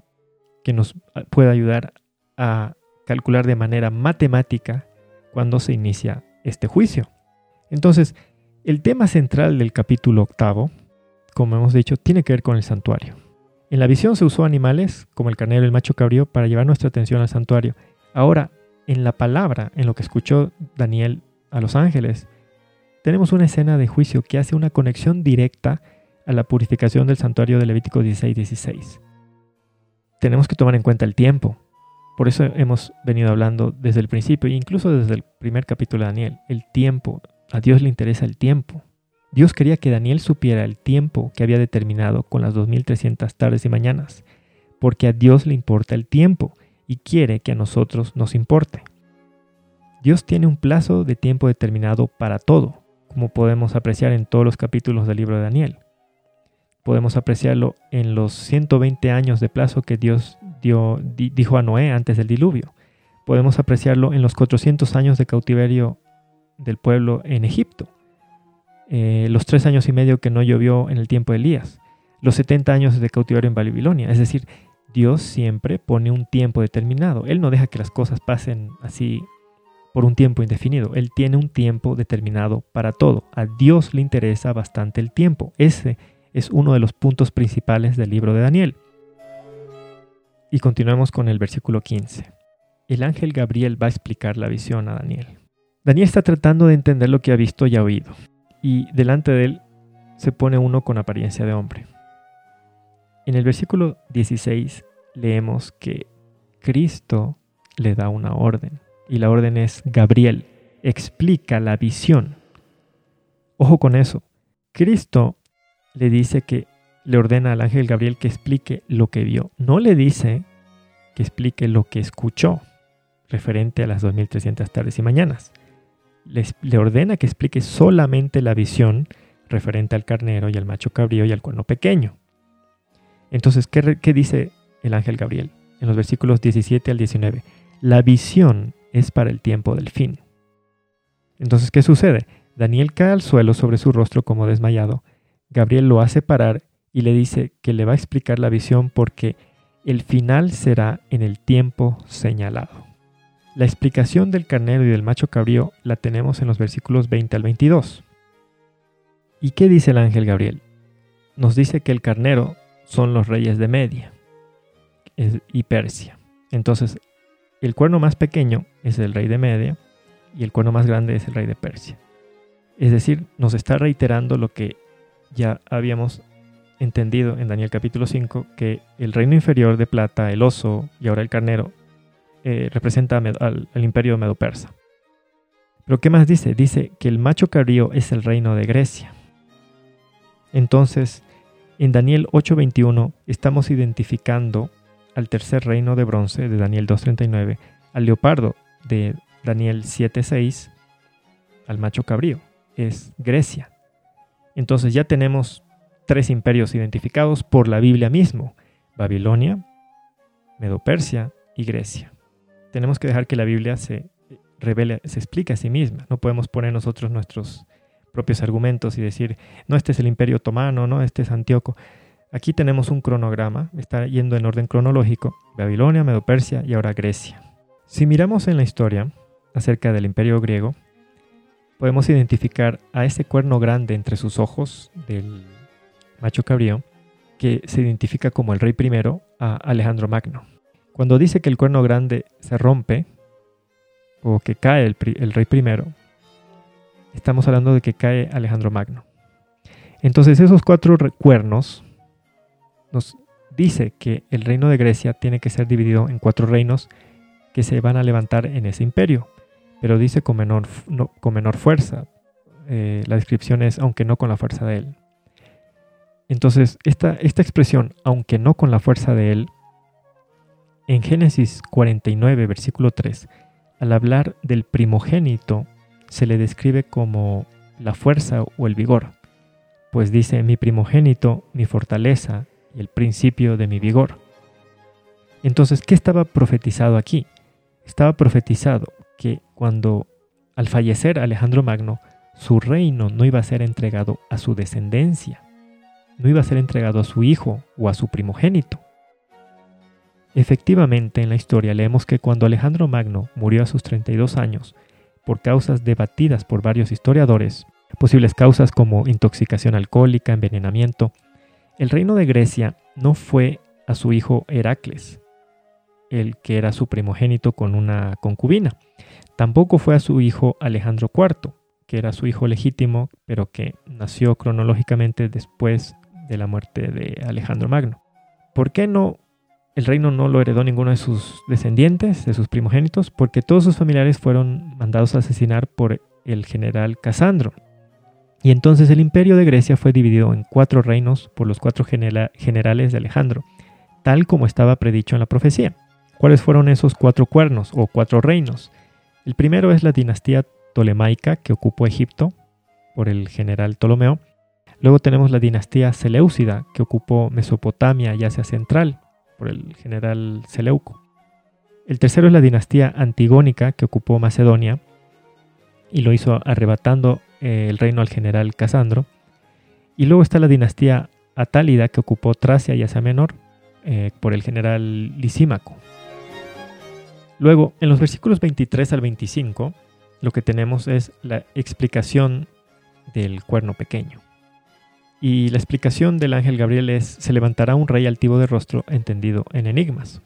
que nos puede ayudar a calcular de manera matemática cuando se inicia este juicio. Entonces, el tema central del capítulo octavo, como hemos dicho, tiene que ver con el santuario. En la visión se usó animales, como el carnero y el macho cabrío, para llevar nuestra atención al santuario. Ahora, en la palabra, en lo que escuchó Daniel a los ángeles, tenemos una escena de juicio que hace una conexión directa a la purificación del santuario de Levítico 16-16. Tenemos que tomar en cuenta el tiempo. Por eso hemos venido hablando desde el principio, incluso desde el primer capítulo de Daniel, el tiempo. A Dios le interesa el tiempo. Dios quería que Daniel supiera el tiempo que había determinado con las 2300 tardes y mañanas, porque a Dios le importa el tiempo y quiere que a nosotros nos importe. Dios tiene un plazo de tiempo determinado para todo, como podemos apreciar en todos los capítulos del libro de Daniel. Podemos apreciarlo en los 120 años de plazo que Dios dijo a Noé antes del diluvio. Podemos apreciarlo en los 400 años de cautiverio del pueblo en Egipto. Eh, los tres años y medio que no llovió en el tiempo de Elías. Los 70 años de cautiverio en Babilonia. Es decir, Dios siempre pone un tiempo determinado. Él no deja que las cosas pasen así por un tiempo indefinido. Él tiene un tiempo determinado para todo. A Dios le interesa bastante el tiempo. Ese es uno de los puntos principales del libro de Daniel. Y continuamos con el versículo 15. El ángel Gabriel va a explicar la visión a Daniel. Daniel está tratando de entender lo que ha visto y ha oído. Y delante de él se pone uno con apariencia de hombre. En el versículo 16 leemos que Cristo le da una orden. Y la orden es Gabriel, explica la visión. Ojo con eso. Cristo le dice que le ordena al ángel Gabriel que explique lo que vio. No le dice que explique lo que escuchó referente a las 2300 tardes y mañanas. le ordena que explique solamente la visión referente al carnero y al macho cabrío y al cuerno pequeño. Entonces, ¿qué, ¿qué, dice el ángel Gabriel? En los versículos 17 al 19. La visión es para el tiempo del fin. Entonces, ¿qué sucede? Daniel cae al suelo sobre su rostro como desmayado. Gabriel lo hace parar y le dice que le va a explicar la visión porque el final será en el tiempo señalado. La explicación del carnero y del macho cabrío la tenemos en los versículos 20 al 22. ¿Y qué dice el ángel Gabriel? Nos dice que el carnero son los reyes de Media y Persia. Entonces, el cuerno más pequeño es el rey de Media y el cuerno más grande es el rey de Persia. Es decir, nos está reiterando lo que ya habíamos entendido en Daniel capítulo 5 que el reino inferior de plata, el oso y ahora el carnero, eh, representa al, imperio medo-persa. Pero ¿qué más dice? Dice que el macho cabrío es el reino de Grecia. Entonces, en Daniel 8:21 estamos identificando al tercer reino de bronce de Daniel 2:39, al leopardo de Daniel 7:6, al macho cabrío, es Grecia. Entonces ya tenemos tres imperios identificados por la Biblia mismo, Babilonia, Medo-Persia y Grecia. Tenemos que dejar que la Biblia se revele, se explique a sí misma. No podemos poner nosotros nuestros propios argumentos y decir, no, este es el imperio otomano, no, este es Antíoco. Aquí tenemos un cronograma, está yendo en orden cronológico, Babilonia, Medo-Persia y ahora Grecia. Si miramos en la historia acerca del imperio griego, podemos identificar a ese cuerno grande entre sus ojos del macho cabrío, que se identifica como el rey primero a Alejandro Magno. Cuando dice que el cuerno grande se rompe, o que cae el, el rey primero, estamos hablando de que cae Alejandro Magno. Entonces esos cuatro cuernos nos dice que el reino de Grecia tiene que ser dividido en cuatro reinos que se van a levantar en ese imperio, pero dice con menor, con menor fuerza. Eh, la descripción es aunque no con la fuerza de él. Entonces, esta, esta expresión, aunque no con la fuerza de él, en Génesis 49, versículo 3, al hablar del primogénito, se le describe como la fuerza o el vigor, pues dice mi primogénito, mi fortaleza y el principio de mi vigor. Entonces, ¿qué estaba profetizado aquí? Estaba profetizado cuando al fallecer Alejandro Magno, su reino no iba a ser entregado a su descendencia, no iba a ser entregado a su hijo o a su primogénito. Efectivamente, en la historia leemos que cuando Alejandro Magno murió a sus 32 años, por causas debatidas por varios historiadores, posibles causas como intoxicación alcohólica, envenenamiento, el reino de Grecia no fue a su hijo Heracles, el que era su primogénito con una concubina. Tampoco fue a su hijo Alejandro IV, que era su hijo legítimo, pero que nació cronológicamente después de la muerte de Alejandro Magno. ¿Por qué no el reino no lo heredó ninguno de sus descendientes, de sus primogénitos? Porque todos sus familiares fueron mandados a asesinar por el general Casandro. Y entonces el imperio de Grecia fue dividido en cuatro reinos por los cuatro generales de Alejandro, tal como estaba predicho en la profecía. ¿Cuáles fueron esos cuatro cuernos o cuatro reinos? El primero es la dinastía tolemaica que ocupó Egipto por el general Ptolomeo. Luego tenemos la dinastía Seleucida que ocupó Mesopotamia y Asia Central por el general Seleuco. El tercero es la dinastía antigónica que ocupó Macedonia y lo hizo arrebatando eh, el reino al general Casandro. Y luego está la dinastía Atálida que ocupó Tracia y Asia Menor eh, por el general Lisímaco. Luego, en los versículos 23 al 25, lo que tenemos es la explicación del cuerno pequeño. Y la explicación del ángel Gabriel es, se levantará un rey altivo de rostro entendido en enigmas.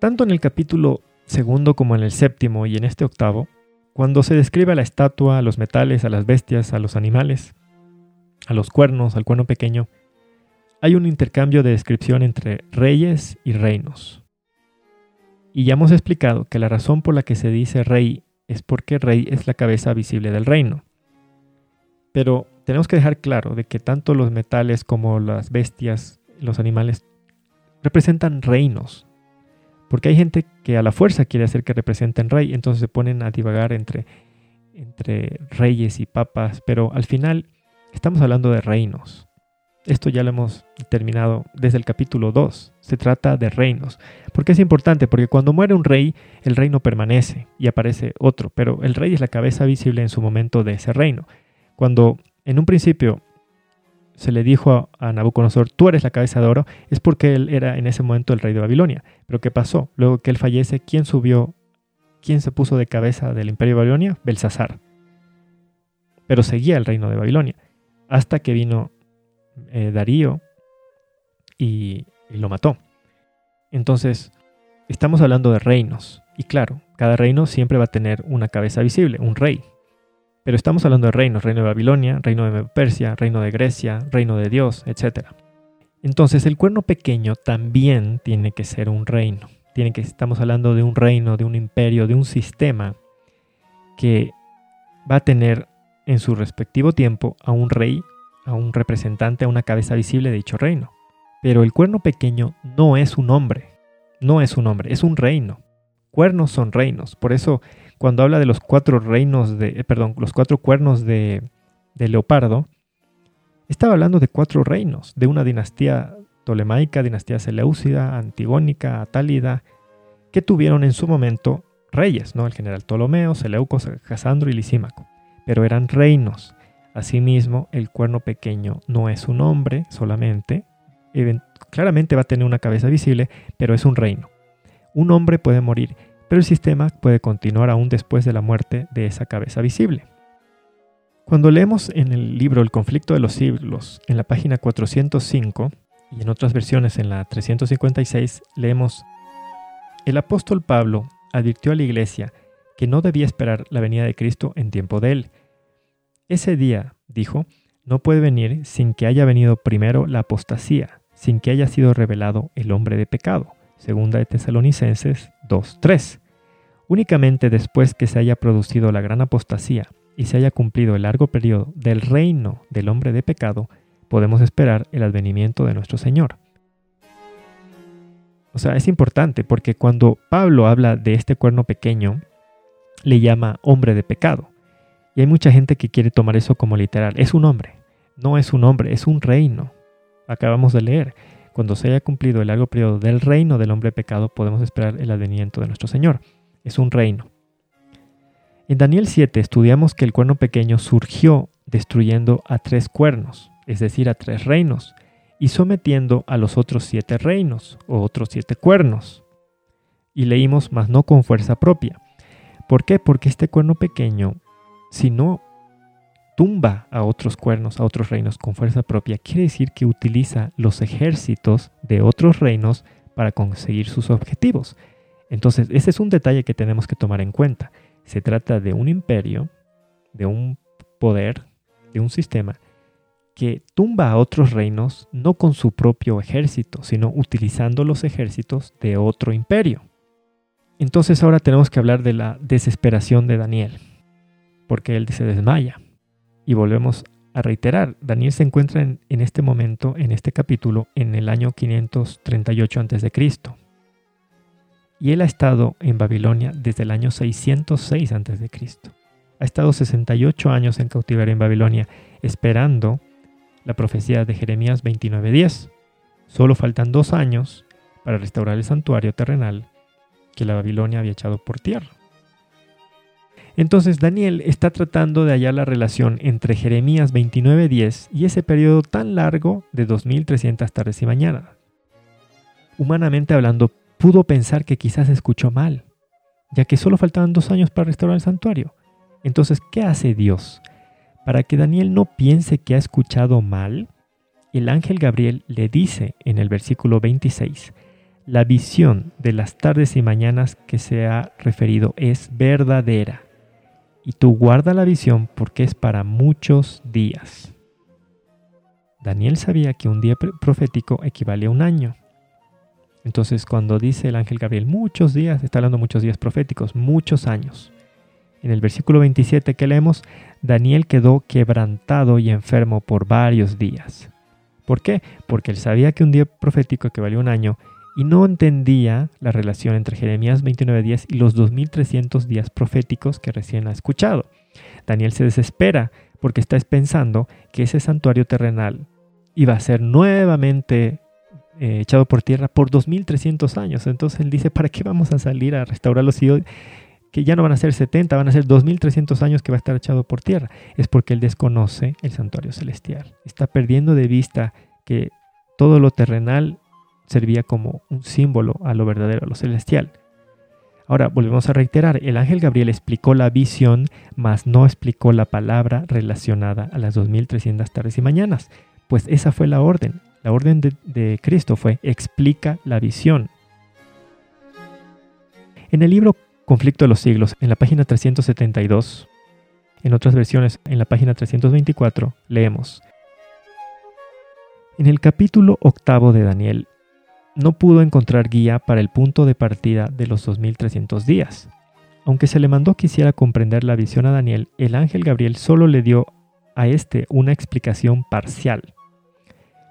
Tanto en el capítulo segundo como en el séptimo y en este octavo, cuando se describe a la estatua, a los metales, a las bestias, a los animales, a los cuernos, al cuerno pequeño, hay un intercambio de descripción entre reyes y reinos. Y ya hemos explicado que la razón por la que se dice rey es porque rey es la cabeza visible del reino. Pero tenemos que dejar claro de que tanto los metales como las bestias, los animales, representan reinos. Porque hay gente que a la fuerza quiere hacer que representen rey, entonces se ponen a divagar entre, entre reyes y papas, pero al final estamos hablando de reinos. Esto ya lo hemos terminado desde el capítulo 2. Se trata de reinos. ¿Por qué es importante? Porque cuando muere un rey, el reino permanece y aparece otro, pero el rey es la cabeza visible en su momento de ese reino. Cuando en un principio se le dijo a, Nabucodonosor, tú eres la cabeza de oro, es porque él era en ese momento el rey de Babilonia. Pero ¿qué pasó? Luego que él fallece, ¿quién subió? ¿Quién se puso de cabeza del imperio de Babilonia? Belsasar. Pero seguía el reino de Babilonia. Hasta que vino eh, Darío y, lo mató. Entonces, estamos hablando de reinos. Y claro, cada reino siempre va a tener una cabeza visible, un rey. Pero estamos hablando de reinos, reino de Babilonia, reino de Persia, reino de Grecia, reino de Dios, etc. Entonces el cuerno pequeño también tiene que ser un reino. Tiene que, estamos hablando de un reino, de un imperio, de un sistema que va a tener en su respectivo tiempo a un rey a un representante, a una cabeza visible de dicho reino. Pero el cuerno pequeño no es un hombre, no es un hombre, es un reino. Cuernos son reinos. Por eso, cuando habla de los cuatro reinos de, eh, perdón, los cuatro cuernos de, de leopardo, estaba hablando de cuatro reinos, de una dinastía tolemaica, dinastía seleucida, antigónica, atálida, que tuvieron en su momento reyes, ¿no? El general Ptolomeo, Seleuco, Casandro y Lisímaco. Pero eran reinos. Asimismo, el cuerno pequeño no es un hombre solamente, claramente va a tener una cabeza visible, pero es un reino. Un hombre puede morir, pero el sistema puede continuar aún después de la muerte de esa cabeza visible. Cuando leemos en el libro El conflicto de los siglos, en la página 405 y en otras versiones en la 356, leemos, El apóstol Pablo advirtió a la iglesia que no debía esperar la venida de Cristo en tiempo de él, ese día, dijo, no puede venir sin que haya venido primero la apostasía, sin que haya sido revelado el hombre de pecado. Segunda de Tesalonicenses 2.3. Únicamente después que se haya producido la gran apostasía y se haya cumplido el largo periodo del reino del hombre de pecado, podemos esperar el advenimiento de nuestro Señor. O sea, es importante porque cuando Pablo habla de este cuerno pequeño, le llama hombre de pecado. Hay mucha gente que quiere tomar eso como literal. Es un hombre. No es un hombre, es un reino. Acabamos de leer. Cuando se haya cumplido el largo periodo del reino del hombre pecado, podemos esperar el advenimiento de nuestro Señor. Es un reino. En Daniel 7 estudiamos que el cuerno pequeño surgió destruyendo a tres cuernos, es decir, a tres reinos, y sometiendo a los otros siete reinos o otros siete cuernos. Y leímos, mas no con fuerza propia. ¿Por qué? Porque este cuerno pequeño, si no tumba a otros cuernos, a otros reinos con fuerza propia, quiere decir que utiliza los ejércitos de otros reinos para conseguir sus objetivos. Entonces, ese es un detalle que tenemos que tomar en cuenta. Se trata de un imperio, de un poder, de un sistema que tumba a otros reinos no con su propio ejército, sino utilizando los ejércitos de otro imperio. Entonces ahora tenemos que hablar de la desesperación de Daniel, porque él se desmaya. Y volvemos a reiterar, Daniel se encuentra en, este momento, en este capítulo, en el año 538 a.C. Y él ha estado en Babilonia desde el año 606 a.C. Ha estado 68 años en cautiverio en Babilonia, esperando la profecía de Jeremías 29.10. Solo faltan dos años para restaurar el santuario terrenal que la Babilonia había echado por tierra. Entonces Daniel está tratando de hallar la relación entre Jeremías 29.10 y ese periodo tan largo de 2300 tardes y mañanas. Humanamente hablando, pudo pensar que quizás escuchó mal, ya que solo faltaban dos años para restaurar el santuario. Entonces, ¿qué hace Dios? Para que Daniel no piense que ha escuchado mal, el ángel Gabriel le dice en el versículo 26, la visión de las tardes y mañanas que se ha referido es verdadera. Y tú guarda la visión porque es para muchos días. Daniel sabía que un día profético equivale a un año. Entonces cuando dice el ángel Gabriel muchos días, está hablando muchos días proféticos, muchos años. En el versículo 27 que leemos, Daniel quedó quebrantado y enfermo por varios días. ¿Por qué? Porque él sabía que un día profético equivalía a un año y no entendía la relación entre Jeremías 29.10 y los 2300 días proféticos que recién ha escuchado. Daniel se desespera porque está pensando que ese santuario terrenal iba a ser nuevamente eh, echado por tierra por 2300 años. Entonces él dice, ¿para qué vamos a salir a restaurarlo si hoy, que ya no van a ser 70, van a ser 2300 años que va a estar echado por tierra? Es porque él desconoce el santuario celestial. Está perdiendo de vista que todo lo terrenal servía como un símbolo a lo verdadero, a lo celestial. Ahora, volvemos a reiterar, el ángel Gabriel explicó la visión, mas no explicó la palabra relacionada a las 2300 tardes y mañanas, pues esa fue la orden. La orden de, de Cristo fue, explica la visión. En el libro Conflicto de los siglos, en la página 372, en otras versiones, en la página 324, leemos, en el capítulo octavo de Daniel, no pudo encontrar guía para el punto de partida de los 2300 días. Aunque se le mandó que hiciera comprender la visión a Daniel, el ángel Gabriel solo le dio a este una explicación parcial.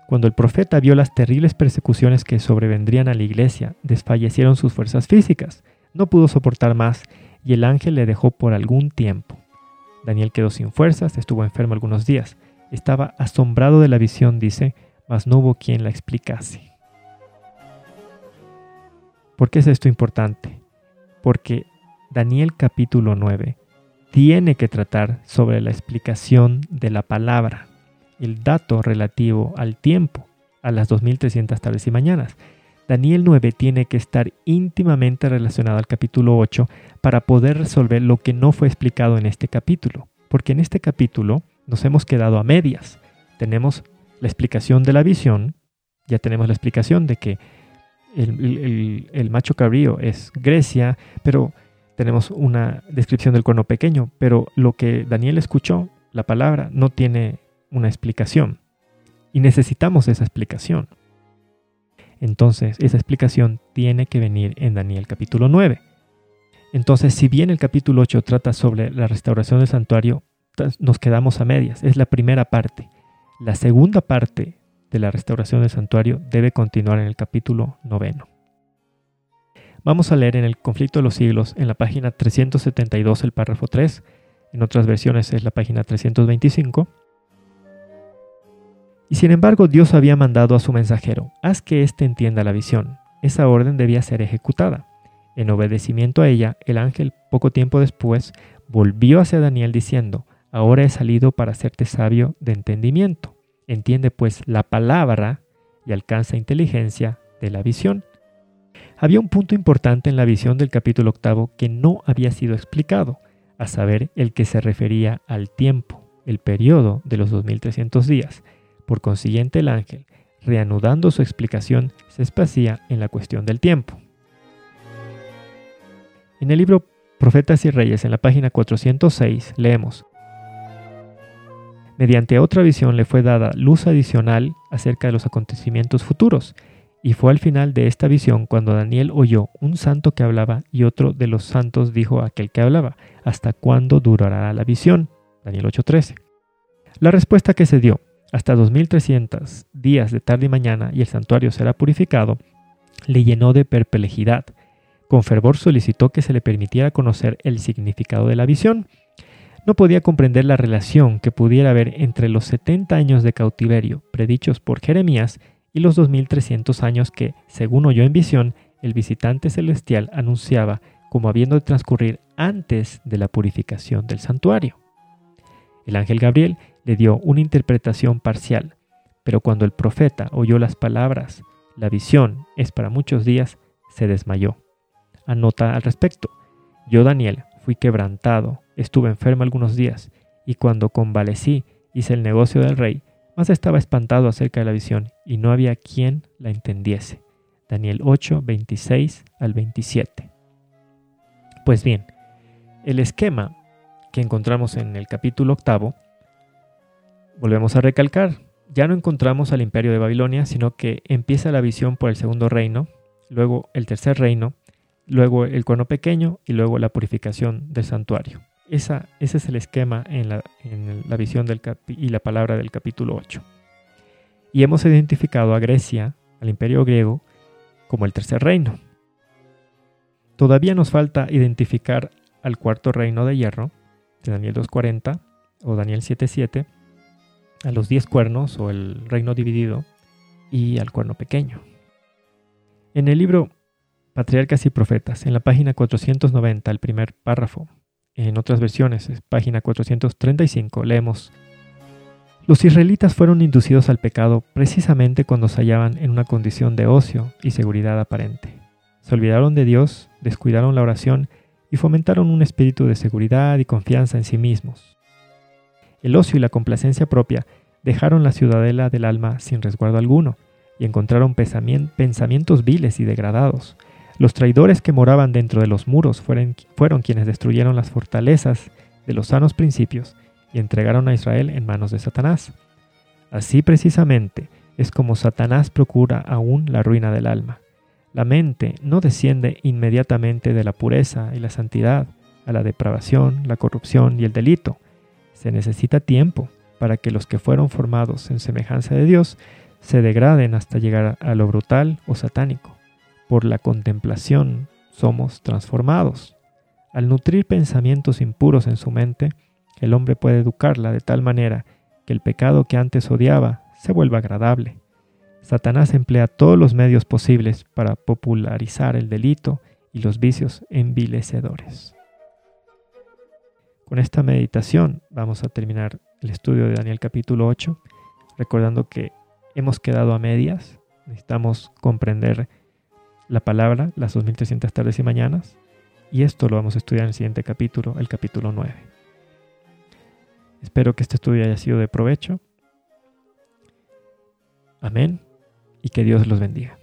Cuando el profeta vio las terribles persecuciones que sobrevendrían a la iglesia, desfallecieron sus fuerzas físicas, no pudo soportar más y el ángel le dejó por algún tiempo. Daniel quedó sin fuerzas, estuvo enfermo algunos días. Estaba asombrado de la visión, dice, mas no hubo quien la explicase. ¿Por qué es esto importante? Porque Daniel capítulo 9 tiene que tratar sobre la explicación de la palabra, el dato relativo al tiempo, a las 2300 tardes y mañanas. Daniel 9 tiene que estar íntimamente relacionado al capítulo 8 para poder resolver lo que no fue explicado en este capítulo, porque en este capítulo nos hemos quedado a medias. Tenemos la explicación de la visión, ya tenemos la explicación de que el, macho cabrío es Grecia, pero tenemos una descripción del cuerno pequeño, pero lo que Daniel escuchó, la palabra, no tiene una explicación. Y necesitamos esa explicación. Entonces, esa explicación tiene que venir en Daniel capítulo 9. Entonces, si bien el capítulo 8 trata sobre la restauración del santuario, nos quedamos a medias. Es la primera parte. La segunda parte de la restauración del santuario debe continuar en el capítulo noveno. Vamos a leer en el conflicto de los siglos en la página 372 el párrafo 3, en otras versiones es la página 325. Y sin embargo Dios había mandado a su mensajero, haz que éste entienda la visión. Esa orden debía ser ejecutada. En obedecimiento a ella, el ángel poco tiempo después volvió hacia Daniel diciendo, ahora he salido para hacerte sabio de entendimiento. Entiende pues la palabra y alcanza inteligencia de la visión. Había un punto importante en la visión del capítulo octavo que no había sido explicado, a saber, el que se refería al tiempo, el periodo de los 2300 días. Por consiguiente, el ángel, reanudando su explicación, se espacía en la cuestión del tiempo. En el libro Profetas y Reyes, en la página 406, leemos, Mediante otra visión le fue dada luz adicional acerca de los acontecimientos futuros, y fue al final de esta visión cuando Daniel oyó un santo que hablaba y otro de los santos dijo a aquel que hablaba, ¿hasta cuándo durará la visión? Daniel 8:13. La respuesta que se dio, hasta 2300 días de tarde y mañana y el santuario será purificado, le llenó de perplejidad. Con fervor solicitó que se le permitiera conocer el significado de la visión. No podía comprender la relación que pudiera haber entre los 70 años de cautiverio predichos por Jeremías y los 2300 años que, según oyó en visión, el visitante celestial anunciaba como habiendo de transcurrir antes de la purificación del santuario. El ángel Gabriel le dio una interpretación parcial, pero cuando el profeta oyó las palabras, la visión es para muchos días, se desmayó. Anota al respecto, yo Daniel fui quebrantado, estuve enfermo algunos días, y cuando convalecí hice el negocio del rey, más estaba espantado acerca de la visión y no había quien la entendiese. Daniel 8, 26 al 27. Pues bien, el esquema que encontramos en el capítulo octavo, volvemos a recalcar, ya no encontramos al imperio de Babilonia, sino que empieza la visión por el segundo reino, luego el tercer reino, luego el cuerno pequeño y luego la purificación del santuario. Esa, ese es el esquema en la, visión del y la palabra del capítulo 8. Y hemos identificado a Grecia, al imperio griego, como el tercer reino. Todavía nos falta identificar al cuarto reino de hierro, de Daniel 2.40 o Daniel 7.7, a los diez cuernos o el reino dividido y al cuerno pequeño. En el libro Patriarcas y Profetas, en la página 490, el primer párrafo, en otras versiones, página 435, leemos, Los israelitas fueron inducidos al pecado precisamente cuando se hallaban en una condición de ocio y seguridad aparente. Se olvidaron de Dios, descuidaron la oración y fomentaron un espíritu de seguridad y confianza en sí mismos. El ocio y la complacencia propia dejaron la ciudadela del alma sin resguardo alguno y encontraron pensamientos viles y degradados, los traidores que moraban dentro de los muros fueron, fueron quienes destruyeron las fortalezas de los sanos principios y entregaron a Israel en manos de Satanás. Así precisamente es como Satanás procura aún la ruina del alma. La mente no desciende inmediatamente de la pureza y la santidad a la depravación, la corrupción y el delito. Se necesita tiempo para que los que fueron formados en semejanza de Dios se degraden hasta llegar a lo brutal o satánico por la contemplación somos transformados. Al nutrir pensamientos impuros en su mente, el hombre puede educarla de tal manera que el pecado que antes odiaba se vuelva agradable. Satanás emplea todos los medios posibles para popularizar el delito y los vicios envilecedores. Con esta meditación vamos a terminar el estudio de Daniel capítulo 8, recordando que hemos quedado a medias, necesitamos comprender la palabra, las 2300 tardes y mañanas, y esto lo vamos a estudiar en el siguiente capítulo, el capítulo 9. Espero que este estudio haya sido de provecho. Amén y que Dios los bendiga.